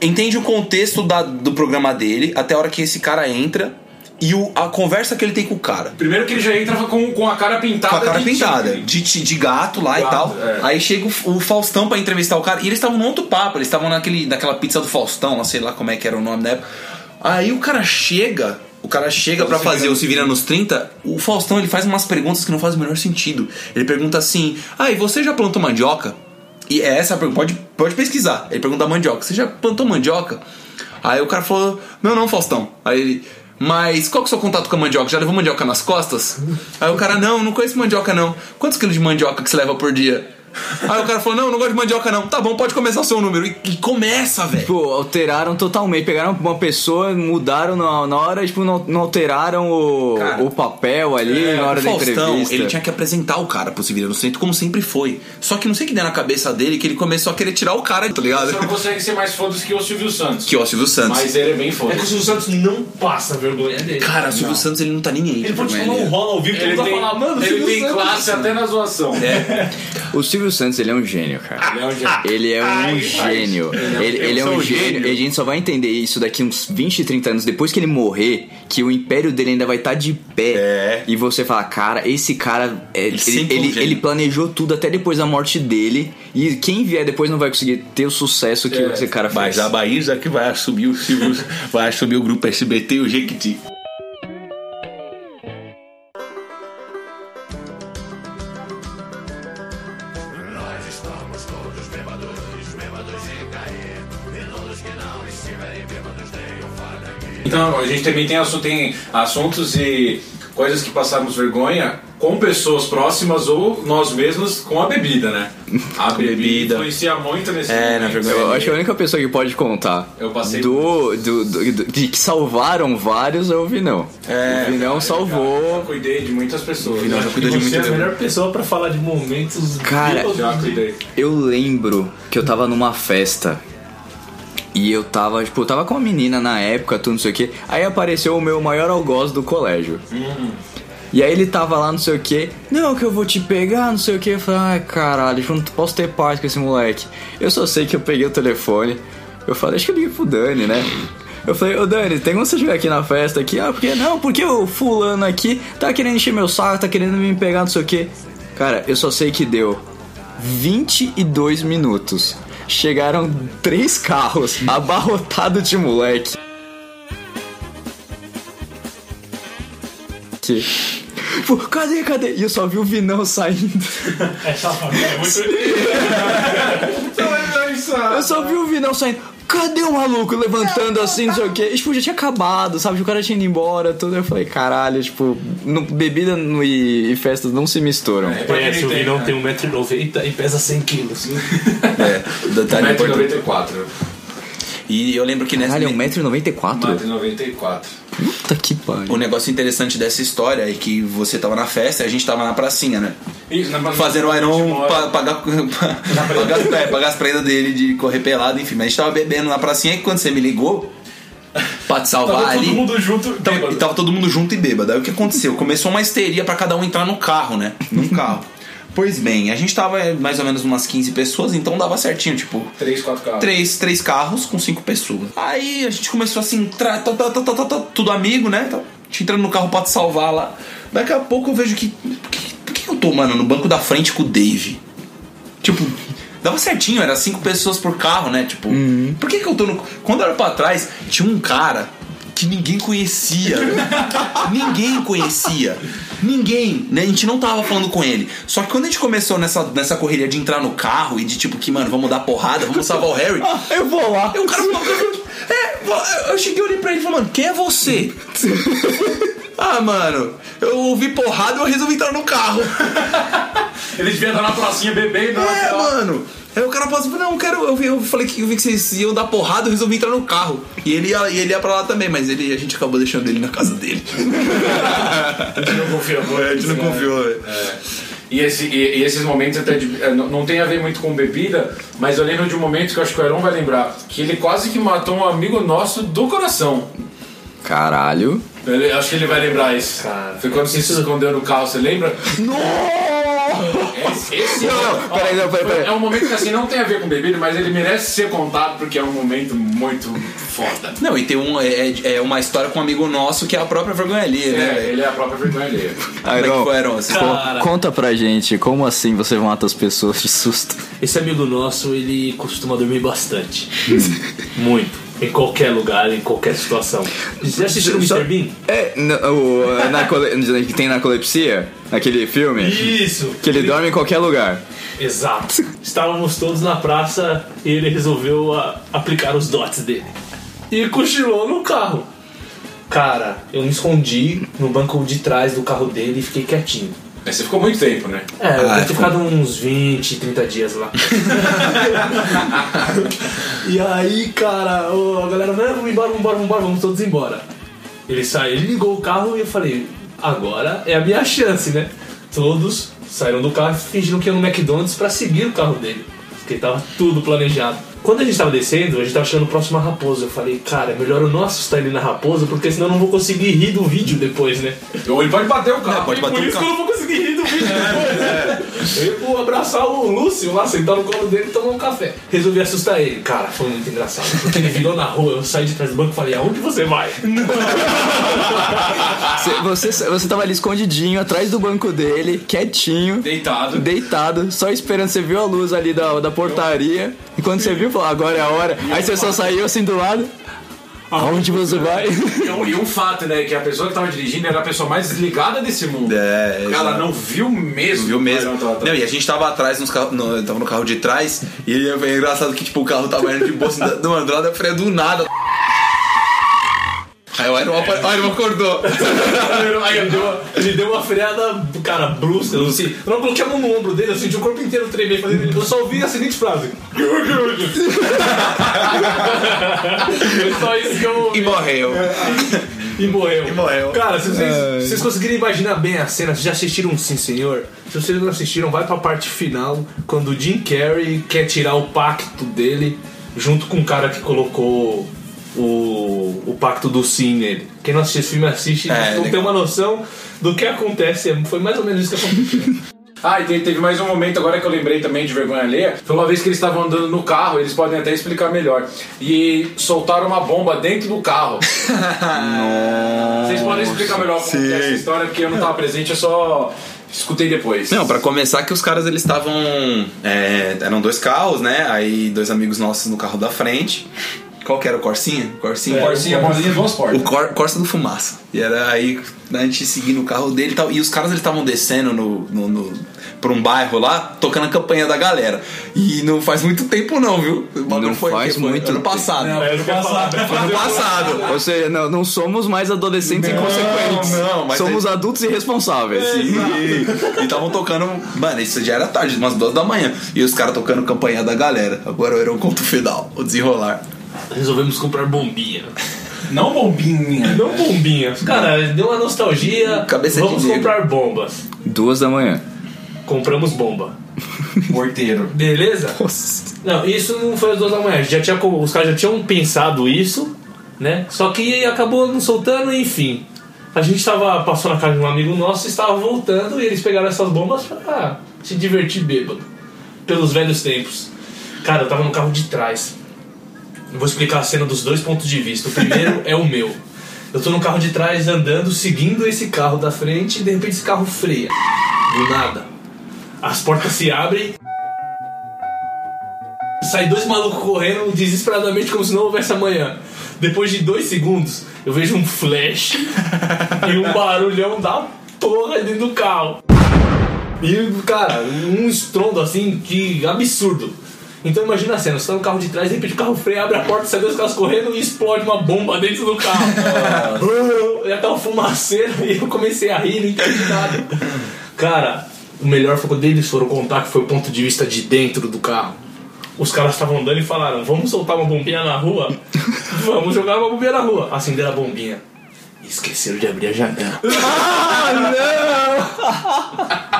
Speaker 3: entende o contexto da- do programa dele até a hora que esse cara entra e o- a conversa que ele tem com o cara.
Speaker 6: Primeiro que ele já entra com, com a cara pintada.
Speaker 3: Com a cara
Speaker 6: de
Speaker 3: pintada, de, de, de gato lá e
Speaker 6: Gato,
Speaker 3: tal.
Speaker 6: é.
Speaker 3: Aí chega o, o Faustão pra entrevistar o cara. E eles estavam num outro papo, eles estavam naquele, naquela pizza do Faustão, lá, sei lá como é que era o nome da época. Aí o cara chega, o cara chega pra fazer o Se Vira nos 30, o Faustão ele faz umas perguntas que não fazem o menor sentido. Ele pergunta assim: Ah, e você já plantou mandioca? E é essa a pergunta, pode, pode pesquisar. Ele pergunta mandioca: Você já plantou mandioca? Aí o cara falou: Não, não, Faustão. Aí ele. Mas qual que é o seu contato com a mandioca? Já levou mandioca nas costas? Aí o cara, não, não conheço mandioca não. Quantos quilos de mandioca que você leva por dia? Aí o cara falou, não, não gosto de mandioca não. Tá bom, pode começar o seu número. E, e começa, velho.
Speaker 2: Pô, alteraram totalmente. Pegaram uma pessoa, mudaram na, na hora, tipo, não, não alteraram o,
Speaker 3: Cara,
Speaker 2: o papel ali na hora
Speaker 3: o
Speaker 2: da
Speaker 3: Faustão,
Speaker 2: entrevista.
Speaker 3: ele tinha que apresentar o cara pro no Centro, como sempre foi. Só que não sei o que deu na cabeça dele, que ele começou a querer tirar o cara, tá ligado?
Speaker 6: Você não consegue ser mais foda que o Silvio Santos.
Speaker 3: Que é o Silvio Santos.
Speaker 6: Mas ele é bem
Speaker 4: É que o
Speaker 6: foda.
Speaker 4: Silvio Santos não passa vergonha dele.
Speaker 3: Cara, o Silvio Santos ele não tá nem aí.
Speaker 4: ele pode
Speaker 3: pra
Speaker 4: tomar um rola ao vivo, todo
Speaker 6: Ele
Speaker 4: mundo vai
Speaker 6: tem,
Speaker 4: falar, mano, o
Speaker 6: ele tem
Speaker 4: Santos.
Speaker 6: classe até na zoação.
Speaker 2: O Silvio Santos, ele é um gênio, cara.
Speaker 6: Ele é um gênio.
Speaker 2: Ele é um gênio. Ele, ele é um gênio.
Speaker 3: gênio.
Speaker 2: E a gente só vai entender isso daqui uns 20, 30 anos depois que ele morrer, que o império dele ainda vai estar de pé.
Speaker 3: É.
Speaker 2: E você fala, cara, esse cara. é, ele,
Speaker 3: um
Speaker 2: ele, ele planejou tudo até depois da morte dele. E quem vier depois não vai conseguir ter o sucesso que
Speaker 6: É.
Speaker 2: esse cara fez.
Speaker 3: Mas a Baísa que vai assumir o Silvio, vai assumir o grupo SBT e o Jequiti.
Speaker 6: Então, a gente também tem, assu- tem assuntos e coisas que passamos vergonha com pessoas próximas ou nós mesmos com a bebida, né? A bebida
Speaker 3: bebida.
Speaker 6: influencia muito nesse
Speaker 3: É, na vergonha.
Speaker 2: Eu acho que a única pessoa que pode contar
Speaker 6: Eu passei
Speaker 2: do, do, do- do- de que salvaram vários é o Vinão.
Speaker 3: É,
Speaker 2: o Vinão
Speaker 6: Eu
Speaker 2: salvou.
Speaker 6: cuidei de muitas pessoas.
Speaker 3: Vinão
Speaker 6: né?
Speaker 3: já cuidou de
Speaker 4: Você
Speaker 3: muita
Speaker 4: é a melhor pessoa pra falar de momentos
Speaker 2: Cara,
Speaker 6: Já
Speaker 4: de-
Speaker 6: cuidei.
Speaker 2: Eu lembro que eu tava numa festa e eu tava, tipo, eu tava com uma menina na época, tudo não sei o que. Aí apareceu o meu maior algoz do colégio. E aí ele tava lá, não sei o que. Não, que eu vou te pegar, não sei o que. Eu falei, ai caralho, eu não posso ter paz com esse moleque. Eu só sei que eu peguei o telefone. Eu falei, acho que eu liguei pro Dani, né? Eu falei, ô Dani, tem como você chegar aqui na festa aqui? Ah, porque não, porque o fulano aqui tá querendo encher meu saco, tá querendo me pegar, não sei o que. Cara, eu só sei que deu 22 minutos. Chegaram três carros abarrotados de moleque. Pô, cadê, cadê? E eu só vi o Vinão saindo.
Speaker 4: Essa família é muito.
Speaker 2: Eu só vi o Vinão saindo. Cadê o maluco levantando assim, não sei o quê? E, tipo, já tinha acabado, sabe? O cara tinha ido embora, tudo. Eu falei, caralho, tipo, não- bebida no- e, e festas não se misturam.
Speaker 6: quem
Speaker 4: É, se o
Speaker 6: não
Speaker 4: Vinão tem 1,90m e pesa 100kg.
Speaker 3: É, detalhe importante.
Speaker 6: 1,94m.
Speaker 3: E eu lembro que nessa.
Speaker 2: Caralho, é 1,94m?
Speaker 6: 1,94m.
Speaker 2: Puta que pariu.
Speaker 3: O negócio interessante dessa história é que você tava na festa e a gente tava na pracinha, né? Fazendo o Iron pa- pagar, pa- pagar, é, pagar as prendas dele de correr pelado, enfim. Mas a gente tava bebendo na pracinha e quando você me ligou, pra te salvar
Speaker 6: Tava
Speaker 3: ali.
Speaker 6: todo mundo junto.
Speaker 3: Tava,
Speaker 6: bêbado.
Speaker 3: e tava todo mundo junto e bêbado. Aí o que aconteceu? Começou uma histeria pra cada um entrar no carro, né? Num carro. Pois bem, a gente tava mais ou menos umas 15 pessoas, então dava certinho, tipo,
Speaker 6: Três, quatro carros.
Speaker 3: três, três carros com cinco pessoas. Aí a gente começou assim, tra, tá, tá, tá, tudo amigo, né? A gente entrando no carro pra te salvar lá. Daqui a pouco eu vejo que. Por que, eu tô, mano, no banco da frente com o Dave? Tipo, dava certinho, era cinco pessoas por carro, né? Tipo, por que, que eu tô no. Quando eu era pra trás, tinha um cara que ninguém conhecia. ninguém conhecia. Ninguém, né? A gente não tava falando com ele. Só que quando a gente começou nessa, nessa correria de entrar no carro e de tipo que, mano, vamos dar porrada, vamos salvar o Harry.
Speaker 5: Eu vou lá.
Speaker 3: Aí o cara falou, é, eu cheguei e olhei pra ele e falei, mano, quem é você? ah, mano, eu ouvi porrada e eu resolvi entrar no carro.
Speaker 6: Ele devia estar na pracinha bebendo.
Speaker 3: É,
Speaker 6: né?
Speaker 3: mano. Aí o cara falou assim, não, eu quero. Eu, vi- eu falei que eu vi que vocês iam dar porrada, eu resolvi entrar no carro. E ele ia, e ele ia pra lá também, mas ele, a gente acabou deixando ele na casa dele.
Speaker 6: A gente não confia muito.
Speaker 3: a gente não
Speaker 6: né?
Speaker 3: confiou, velho.
Speaker 6: E, esse, e, e esses momentos até de- é, não, não tem a ver muito com bebida, mas eu lembro de um momento que eu acho que o Heron vai lembrar, que ele quase que matou um amigo nosso do coração.
Speaker 2: Caralho.
Speaker 6: Ele- acho que ele vai lembrar isso.
Speaker 4: Cara,
Speaker 6: Foi quando você se escondeu no carro, você lembra? Esse, esse
Speaker 2: Não, não,
Speaker 6: ó,
Speaker 2: peraí, não, peraí, peraí.
Speaker 6: É um momento que assim não tem a ver com bebida, mas ele merece ser contado porque é um momento muito foda.
Speaker 3: Não, e tem um, é, é uma história com um amigo nosso que é a própria vergonha ali, né?
Speaker 6: É, ele é a própria vergonha alheia.
Speaker 3: Como é que
Speaker 2: Iron, co- conta pra gente, como assim você mata as pessoas de susto?
Speaker 4: Esse amigo nosso, ele costuma dormir bastante. Muito. Em qualquer lugar, em qualquer situação. Já assistiram o Mr. Bean?
Speaker 2: É, no, o, narcole- que tem narcolepsia, naquele filme,
Speaker 4: Isso!
Speaker 2: que ele dorme em qualquer lugar.
Speaker 4: Exato. Estávamos todos na praça e ele resolveu a- aplicar os dots dele. E cochilou no carro. Cara, eu me escondi no banco de trás do carro dele e fiquei quietinho.
Speaker 6: Mas você ficou muito tempo, né?
Speaker 4: É, eu
Speaker 3: Ah,
Speaker 4: ter
Speaker 3: ficou-
Speaker 4: ficado uns 20, 30 dias lá. e aí, cara, ô, a galera, vamos embora, vamos embora, vamos embora, vamos todos embora. Ele saiu, ele ligou o carro e eu falei, agora é a minha chance, né? Todos saíram do carro fingindo que iam no McDonald's pra seguir o carro dele. Porque tava tudo planejado. Quando a gente tava descendo, a gente tava chegando próximo à raposa. Eu falei, cara, é melhor eu não assustar ele na raposa, porque senão eu não vou conseguir rir do vídeo depois, né?
Speaker 6: Ou ele pode bater o carro.
Speaker 3: pode
Speaker 4: E
Speaker 3: bater
Speaker 4: por
Speaker 3: o
Speaker 4: isso
Speaker 3: carro.
Speaker 4: que eu não vou conseguir rir do vídeo depois. Eu vou abraçar o Lúcio lá, sentar no colo dele e tomar um café. Resolvi assustar ele. Cara, foi muito engraçado. Porque ele virou na rua, eu saí de trás do banco e falei, aonde você vai?
Speaker 2: Você, você, você tava ali escondidinho, atrás do banco dele, quietinho,
Speaker 6: Deitado.
Speaker 2: deitado, só esperando. Você viu a luz ali da, da portaria. E quando você viu, falou, agora é a hora. Aí você só saiu assim do lado. Aonde você vai?
Speaker 6: E um, e um fato, né? Que a pessoa que tava dirigindo era a pessoa mais desligada desse mundo.
Speaker 3: É,
Speaker 6: Ela
Speaker 3: exato.
Speaker 6: não viu mesmo.
Speaker 3: Viu mesmo?
Speaker 6: Não, tava- tava-
Speaker 3: Não, e a gente tava atrás, nos carro, no, tava no carro de trás, e é engraçado que tipo, o carro tava indo de boa, assim, do lado da freia do nada. Aí o Iron, apa- o Iron acordou.
Speaker 4: Aí ele deu, uma, ele deu uma freada, cara, brusca. Eu, assim, eu não coloquei a mão no ombro dele, eu senti o corpo inteiro tremer. fazendo- Eu só ouvi a seguinte frase. Só isso que eu.
Speaker 3: E morreu.
Speaker 4: E morreu.
Speaker 3: E morreu.
Speaker 4: Cara, se vocês, se vocês conseguirem imaginar bem a cena, vocês já assistiram Sim Senhor? Se vocês não assistiram, vai pra parte final, quando o Jim Carrey quer tirar o pacto dele junto com o cara que colocou o, o pacto do Sim nele. Quem não assistiu esse filme assiste e
Speaker 3: É,
Speaker 4: não
Speaker 3: legal.
Speaker 4: tem uma noção do que acontece. Foi mais ou menos isso que aconteceu.
Speaker 6: Ah, e te- teve mais um momento agora que eu lembrei também de vergonha alheia. Foi uma vez que eles estavam andando no carro, eles podem até explicar melhor. E soltaram uma bomba dentro do carro. Vocês podem explicar melhor como é essa história, porque eu não estava presente, eu só escutei depois.
Speaker 3: Não, pra começar que os caras eles estavam. é, eram dois carros, né? Aí dois amigos nossos no carro da frente. Qual que era o Corsinha? Corsinha?
Speaker 6: Corsinha, bolinha, duas
Speaker 3: O
Speaker 6: portas.
Speaker 3: Cor, Corsa do Fumaça. E era aí a gente seguindo o carro dele e tal. E os caras eles estavam descendo no, no, no, pra um bairro lá, tocando a campanha da galera. E não faz muito tempo não, viu? O
Speaker 2: Não
Speaker 3: foi,
Speaker 2: faz
Speaker 3: foi
Speaker 2: muito
Speaker 3: ano passado.
Speaker 4: É, eu não quero falar.
Speaker 3: Foi ano passado.
Speaker 2: Ou seja, não, não somos mais adolescentes inconsequentes.
Speaker 3: não, mas
Speaker 2: somos adultos irresponsáveis.
Speaker 3: E estavam tocando. Mano, isso já era tarde, umas duas da manhã. E os caras tocando campanha da galera. Agora era o conto final, o desenrolar.
Speaker 4: Resolvemos comprar bombinha.
Speaker 6: Não bombinha.
Speaker 4: Não bombinhas. Cara, deu uma nostalgia.
Speaker 3: Cabeça de
Speaker 4: Vamos
Speaker 3: negro.
Speaker 4: comprar bombas.
Speaker 2: Duas da manhã.
Speaker 4: Compramos bomba.
Speaker 6: Porteiro.
Speaker 4: Beleza? Não, isso não foi às duas da manhã. Já tinha, os caras já tinham pensado isso né? Só que acabou não soltando, enfim. A gente tava, passou na casa de um amigo nosso, estava voltando e eles pegaram essas bombas pra se divertir bêbado. Pelos velhos tempos. Cara, eu tava no carro de trás. Vou explicar a cena dos dois pontos de vista. O primeiro é o meu. Eu tô no carro de trás andando, seguindo esse carro da frente e de repente esse carro freia. Do nada. As portas se abrem. Sai dois malucos correndo desesperadamente como se não houvesse amanhã. Depois de dois segundos, eu vejo um flash e um barulhão da porra dentro do carro. E, cara, um estrondo assim que absurdo. Então imagina a cena, você tá no carro de trás, de repente o carro freia, abre a porta, sai dois caras correndo e explode uma bomba dentro do carro. e aquela fumaceira e eu comecei a rir, não entendi nada. Cara, o melhor foi quando eles foram contar que foi o ponto de vista de dentro do carro. Os caras estavam andando e falaram, vamos soltar uma bombinha na rua? vamos jogar uma bombinha na rua. Acenderam a bombinha. E esqueceram de abrir a janela.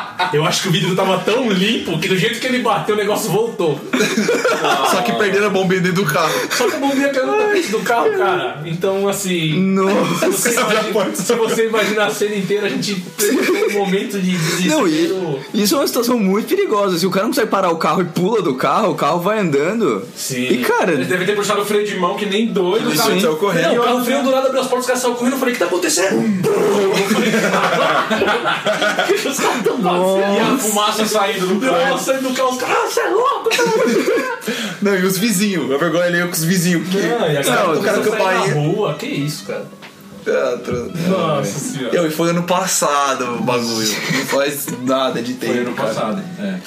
Speaker 4: Eu acho que o vidro tava tão limpo que do jeito que ele bateu o negócio voltou.
Speaker 3: Só que perderam a bombinha dentro do carro.
Speaker 4: Só que a bombinha caiu no tapete do carro, cara. Então, assim.
Speaker 2: Nossa.
Speaker 4: Se você, imagina, se você imaginar a cena inteira, a gente tem um momento de
Speaker 2: Não,
Speaker 4: desespero.
Speaker 2: e isso é uma situação muito perigosa. Se o cara não consegue parar o carro e pula do carro, o carro vai andando.
Speaker 4: Sim.
Speaker 2: E cara,
Speaker 6: Ele deve ter puxado o freio de mão que nem doido.
Speaker 3: Isso saiu correndo.
Speaker 4: Não, o carro freio do nada abriu as portas, os caras saíram correndo. Eu falei, o que tá acontecendo? Eu falei, "Caralho, Os caras tão fazendo.
Speaker 6: E a fumaça saindo do carro.
Speaker 4: saindo do carro, os caras, ah, você é louco? É louco?"
Speaker 3: Não, e os vizinhos. A vergonha ali é com os vizinhos. Que...
Speaker 4: Não, e a
Speaker 3: Não,
Speaker 4: cara
Speaker 3: o cara
Speaker 4: na rua, que isso, cara.
Speaker 3: Teatro.
Speaker 4: Nossa senhora.
Speaker 3: Eu, e foi ano passado o bagulho. Não faz nada de tempo.
Speaker 6: Foi ano
Speaker 3: cara.
Speaker 6: passado. É.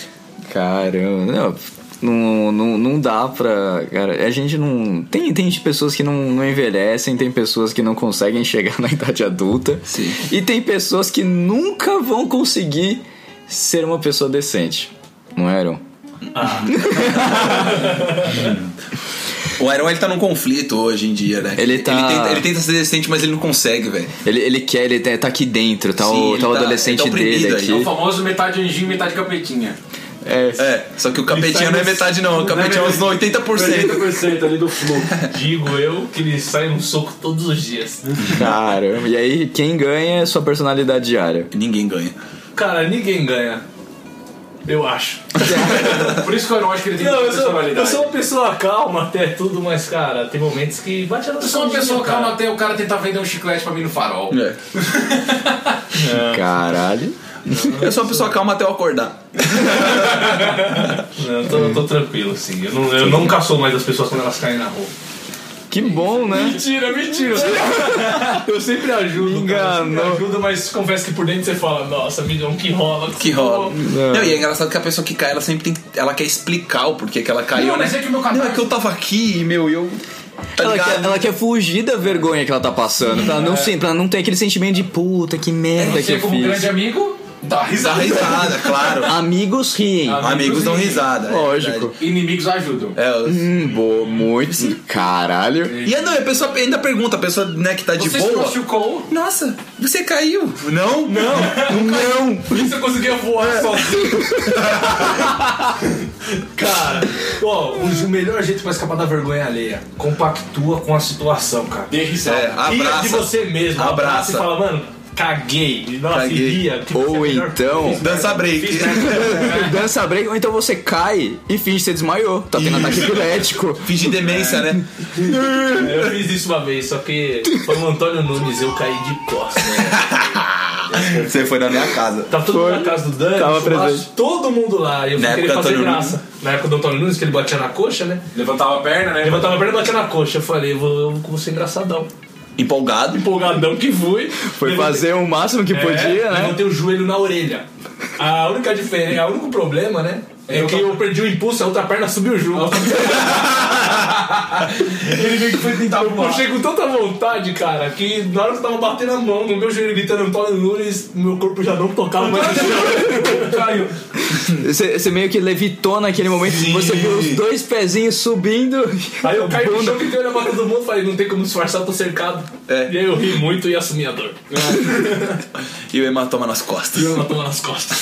Speaker 2: caramba, não, não, não, não dá pra. Cara, a gente não. Tem, tem pessoas que não, não envelhecem, tem pessoas que não conseguem chegar na idade adulta.
Speaker 3: Sim.
Speaker 2: E tem pessoas que nunca vão conseguir ser uma pessoa decente. Não eram?
Speaker 3: O Iron ele tá num conflito hoje em dia, né?
Speaker 2: Ele tá-
Speaker 3: Ele tenta, ele tenta ser decente, mas ele não consegue, velho.
Speaker 2: Ele, ele quer, ele tá, tá aqui dentro, tá,
Speaker 3: Sim,
Speaker 2: o,
Speaker 3: ele
Speaker 2: tá o
Speaker 3: tá-
Speaker 2: adolescente
Speaker 3: ele tá
Speaker 2: dele
Speaker 3: aí.
Speaker 6: É o
Speaker 2: aqui.
Speaker 6: famoso metade anjinho, metade capetinha.
Speaker 2: É,
Speaker 3: É, só que o capetinho
Speaker 4: sai
Speaker 3: não é metade não, o capetinho é uns 80%.
Speaker 6: 80% ali do fluxo.
Speaker 4: Digo eu que ele sai no soco todos os dias.
Speaker 2: caramba. E aí, quem ganha é sua personalidade diária.
Speaker 3: Ninguém ganha.
Speaker 4: Cara, ninguém ganha. Eu acho.
Speaker 6: Por isso que eu não acho que ele tem
Speaker 4: Não, eu sou, eu sou uma pessoa calma até tudo, mas, cara, tem momentos que bate a
Speaker 6: Eu sou uma pessoa calma até o cara tentar vender um chiclete pra mim no farol.
Speaker 3: É.
Speaker 2: Caralho.
Speaker 3: Eu sou uma pessoa calma até eu acordar.
Speaker 4: Não, eu tô, eu tô tranquilo, assim. Eu, não, eu nunca sou mais das pessoas quando elas caem na rua.
Speaker 2: Que bom, né?
Speaker 4: Mentira, mentira. Eu sempre ajudo.
Speaker 2: Me
Speaker 4: cara,
Speaker 2: enganou.
Speaker 4: ajudo, mas confesso que por dentro você fala, nossa, milhão, que rola.
Speaker 3: Que rola. Não, e é engraçado que a pessoa que cai, ela sempre tem. Ela quer explicar o porquê que ela caiu,
Speaker 6: Não,
Speaker 3: né?
Speaker 6: mas é que o meu
Speaker 3: Não, é que eu tava aqui e, meu, eu. Tá
Speaker 2: Ela quer, ela quer fugir da vergonha que ela tá passando, pra não, ser, pra não ter aquele sentimento de puta, que merda que
Speaker 6: Você,
Speaker 2: eu
Speaker 6: como
Speaker 2: fiz.
Speaker 6: grande amigo, dá
Speaker 3: Dá
Speaker 6: risada.
Speaker 3: risada, claro.
Speaker 2: Amigos riem.
Speaker 3: Amigos dão risada. é
Speaker 2: Lógico.
Speaker 3: verdade.
Speaker 6: Inimigos ajudam.
Speaker 3: É, os-
Speaker 2: Hum, boa, muito. Caralho.
Speaker 3: E não, a pessoa ainda pergunta, a pessoa né, que tá de
Speaker 6: Você
Speaker 3: boa.
Speaker 6: machucou?
Speaker 3: Nossa, você caiu. Não? Não. Não.
Speaker 4: Por isso eu conseguia voar sozinho. cara, ó, o melhor jeito pra escapar da vergonha alheia, compactua com a situação, cara.
Speaker 6: Dê risada.
Speaker 3: É,
Speaker 4: Ria de
Speaker 3: abraça.
Speaker 4: você mesmo, abraça.
Speaker 3: Abraça.
Speaker 4: e fala, mano, caguei. Nossa,
Speaker 3: Caguei.
Speaker 4: ria. que
Speaker 2: Ou
Speaker 4: melhor
Speaker 2: então-.
Speaker 3: Dança break.
Speaker 4: Fiz merda.
Speaker 2: Dança break, ou então você cai e finge que você desmaiou. Tá tendo ataque epilético.
Speaker 3: Fingir demência, né?
Speaker 4: Eu fiz isso uma vez, só que foi o Antônio Nunes, eu caí de costas. Né?
Speaker 3: Você foi na minha casa.
Speaker 4: Tava todo mundo na casa do Dani,
Speaker 2: Tava presente.
Speaker 4: todo mundo lá. E eu
Speaker 3: Na
Speaker 4: fui querer fazer
Speaker 3: Antônio
Speaker 4: graça. Na época do Antônio Nunes, que ele batia na coxa, né?
Speaker 6: Levantava a perna, né?
Speaker 4: Levantava a perna e batia na coxa. Eu falei, eu vou, eu vou ser engraçadão.
Speaker 3: Empolgado.
Speaker 4: Empolgadão que fui.
Speaker 2: Foi
Speaker 4: Levantei-
Speaker 2: fazer o máximo que
Speaker 4: É,
Speaker 2: podia, né?
Speaker 4: Levantei o joelho na orelha. A única diferença, o único problema, né? É que eu perdi o impulso, a outra perna subiu junto.
Speaker 6: Ele meio que foi tentar
Speaker 4: Eu puxei com tanta vontade, cara, que na hora que eu tava batendo a mão no meu joelho gritando Antônio Nunes, meu corpo já não tocava mais no chão. Caiu.
Speaker 2: Você, você meio que levitou naquele momento, você viu os dois pezinhos subindo.
Speaker 4: Aí eu caí no chão, gritei olhando pra todo mundo falei, não tem como disfarçar, eu tô cercado.
Speaker 3: É.
Speaker 4: E aí eu ri muito e assumi a dor.
Speaker 3: E o hematoma nas costas.
Speaker 4: E eu na toma nas costas.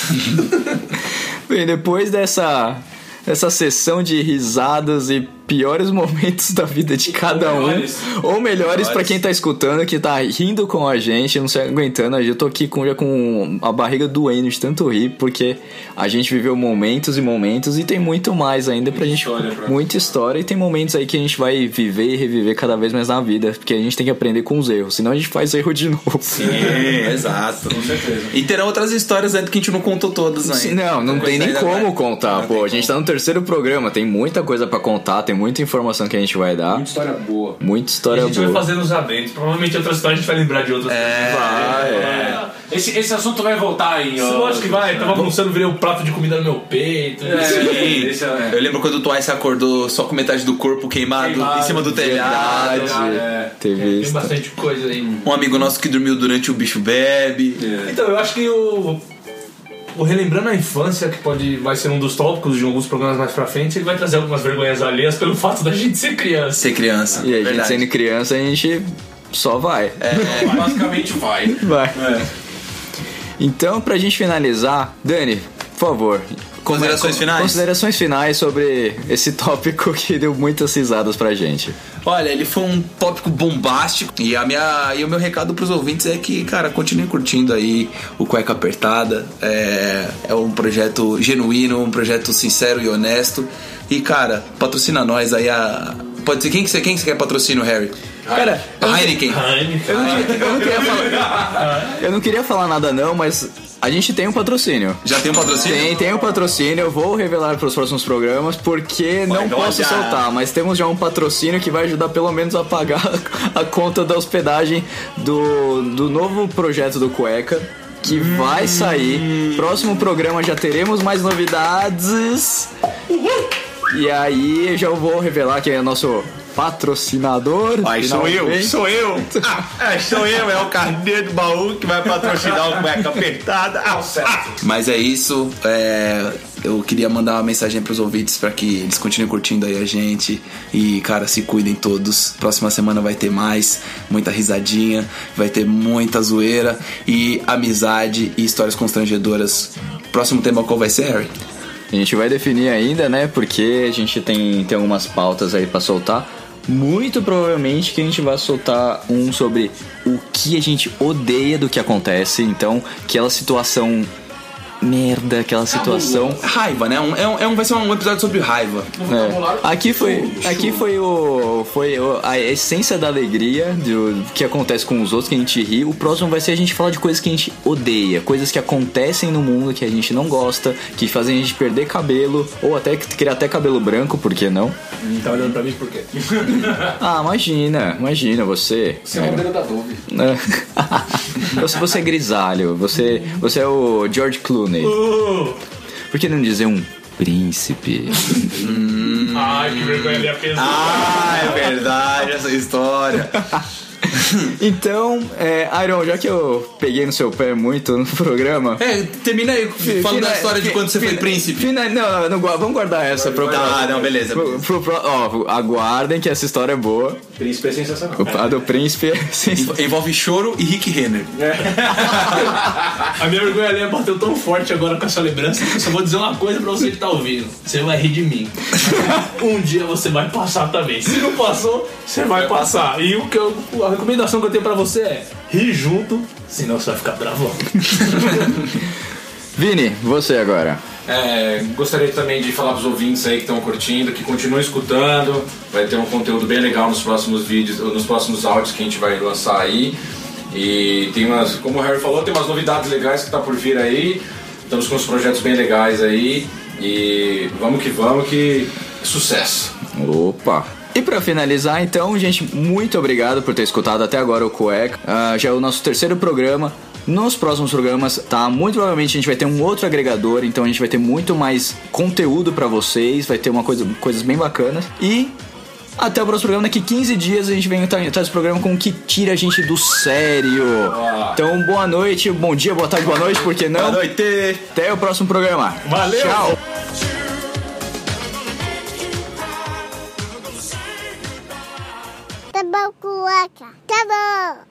Speaker 2: Bem, depois dessa, dessa sessão de risadas e piores momentos da vida de cada um.
Speaker 6: melhores.
Speaker 2: Ou melhores pra quem tá escutando, que tá rindo com a gente, não se aguentando. Eu tô aqui com, já com a barriga doendo de tanto rir, porque a gente viveu momentos e momentos e tem muito mais ainda pra gente.
Speaker 6: história pra-
Speaker 2: Muita história e tem momentos aí que a gente vai viver e reviver cada vez mais na vida, porque a gente tem que aprender com os erros, senão a gente faz erro de novo.
Speaker 3: É, exato.
Speaker 6: Com certeza.
Speaker 3: E terão outras histórias ainda que a gente não contou todas
Speaker 2: Sim,
Speaker 3: ainda.
Speaker 2: Não, não tem nem como
Speaker 3: vai-
Speaker 2: contar,
Speaker 3: Não
Speaker 2: pô. A gente tá no terceiro programa, tem muita coisa pra contar, tem muita informação que a gente vai dar.
Speaker 6: Muita história boa.
Speaker 2: Muita
Speaker 4: A
Speaker 2: história
Speaker 4: gente vai
Speaker 2: boa.
Speaker 4: fazer nos aventos. Provavelmente outras histórias a gente vai lembrar de outras.
Speaker 3: É,
Speaker 2: Vai, é.
Speaker 6: Esse, esse assunto vai voltar em.
Speaker 4: Eu acho que vai. Tava almoçando, virei um prato de comida no meu peito.
Speaker 3: Sim.
Speaker 6: Esse é-
Speaker 3: Eu lembro quando o Twice acordou só com metade do corpo queimado,
Speaker 6: Queimado,
Speaker 3: em cima do telhado.
Speaker 2: Verdade.
Speaker 6: É.
Speaker 2: Teve
Speaker 4: Tem bastante coisa aí.
Speaker 3: Um amigo nosso que dormiu durante o bicho bebe.
Speaker 4: Então, eu acho que o. O Relembrando a Infância, que pode, vai ser um dos tópicos de alguns programas mais pra frente, ele vai trazer algumas vergonhas alheias pelo fato da gente ser criança.
Speaker 3: Ser criança.
Speaker 2: E a gente
Speaker 3: Verdade.
Speaker 2: sendo criança, a gente só vai.
Speaker 6: É, basicamente vai.
Speaker 2: Vai.
Speaker 6: É.
Speaker 2: Então, pra gente finalizar, Dani, por favor.
Speaker 3: Considerações finais?
Speaker 2: Considerações finais sobre esse tópico que deu muitas risadas pra gente.
Speaker 3: Olha, ele foi um tópico bombástico e a minha e o meu recado pros ouvintes é que, cara, continuem curtindo aí o Cueca Apertada. É, é um projeto genuíno, um projeto sincero e honesto. E, cara, patrocina nós aí a Pode ser quem que você quem que você quer patrocínio, Harry?
Speaker 2: Cara,
Speaker 3: A Heineken.
Speaker 2: eu não, eu não queria falar. Eu não queria falar nada não, mas a gente tem um patrocínio.
Speaker 3: Já tem um patrocínio?
Speaker 2: Tem, tem um patrocínio, eu vou revelar para os próximos programas porque não
Speaker 3: então
Speaker 2: posso soltar, mas temos já um patrocínio que vai ajudar pelo menos a pagar a conta da hospedagem do, do novo projeto do Cueca. Que vai sair. Próximo programa já teremos mais novidades. E aí eu já vou revelar que é nosso patrocinador.
Speaker 3: Ai, sou eu, sou eu. Ah, é, sou eu, é o carneiro do baú que vai patrocinar o cueca apertada. Ah, Mas é isso. é, eu queria mandar uma mensagem pros ouvintes para que eles continuem curtindo aí a gente. E, cara, se cuidem todos. Próxima semana vai ter mais, muita risadinha, vai ter muita zoeira e amizade e histórias constrangedoras. Próximo tema qual vai ser, Harry?
Speaker 2: A gente vai definir ainda, né? Porque a gente tem, tem algumas pautas aí pra soltar. Muito provavelmente que a gente vai soltar um sobre o que a gente odeia do que acontece. Então, aquela situação merda, aquela situação.
Speaker 3: Raiva, né? Um- é um, é um- vai ser um episódio sobre raiva.
Speaker 2: É. Aqui foi, aqui foi o, foi o- a essência da alegria do que acontece com os outros que a gente ri. O próximo vai ser a gente falar de coisas que a gente odeia, coisas que acontecem no mundo que a gente não gosta, que fazem a gente perder cabelo ou até criar até cabelo branco, por que não?
Speaker 4: Tá olhando pra mim por quê?
Speaker 2: Ah, imagina, imagina você.
Speaker 6: Você é uma bandeira da Dove.
Speaker 2: É. você, você é grisalho, você, você é o George Clooney. Por que não dizer um príncipe?
Speaker 4: Ai, que vergonha a pesada.
Speaker 3: Ah, é verdade essa história.
Speaker 2: Então, é, Iron, já que eu peguei no seu pé muito no programa.
Speaker 3: É, termina aí falando
Speaker 2: Fina-
Speaker 3: da história de quando você foi príncipe.
Speaker 2: não, não, vamos guardar essa pro
Speaker 3: Ah, não, beleza.
Speaker 2: pro- pro- ó, aguardem que essa história é boa.
Speaker 6: Príncipe é sensacional.
Speaker 2: A do príncipe é
Speaker 3: Env- Envolve choro e Rick Renner.
Speaker 4: A minha vergonha ali bateu tão forte agora com essa lembrança que eu só vou dizer uma coisa pra você que tá ouvindo. Você vai rir de mim. um dia você vai passar também. Se não passou, você vai passar. E o que eu, a recomendação que eu tenho pra você é rir junto, senão você vai ficar bravão.
Speaker 2: Vini, você agora.
Speaker 6: É, gostaria também de falar para os ouvintes aí que estão curtindo, que continuem escutando. Vai ter um conteúdo bem legal nos próximos vídeos, nos próximos áudios que a gente vai lançar aí. E tem umas, como o Harry falou, tem umas novidades legais que tá por vir aí. Estamos com uns projetos bem legais aí. E vamos que vamos, que sucesso.
Speaker 2: Opa! E pra finalizar, então, gente, muito obrigado por ter escutado até agora o Cueca. Ah, já é o nosso terceiro programa. Nos próximos programas, tá? Muito provavelmente a gente vai ter um outro agregador, então a gente vai ter muito mais conteúdo pra vocês, vai ter uma coisa, coisas bem bacanas. E até o próximo programa, daqui 15 dias a gente vem tra- traz o programa com o que tira a gente do sério. Então, boa noite, bom dia, boa tarde, boa noite, por que não?
Speaker 3: Boa noite!
Speaker 2: Até o próximo programa.
Speaker 4: Valeu!
Speaker 2: Tchau!
Speaker 7: Tá bom, cueca. Tá bom.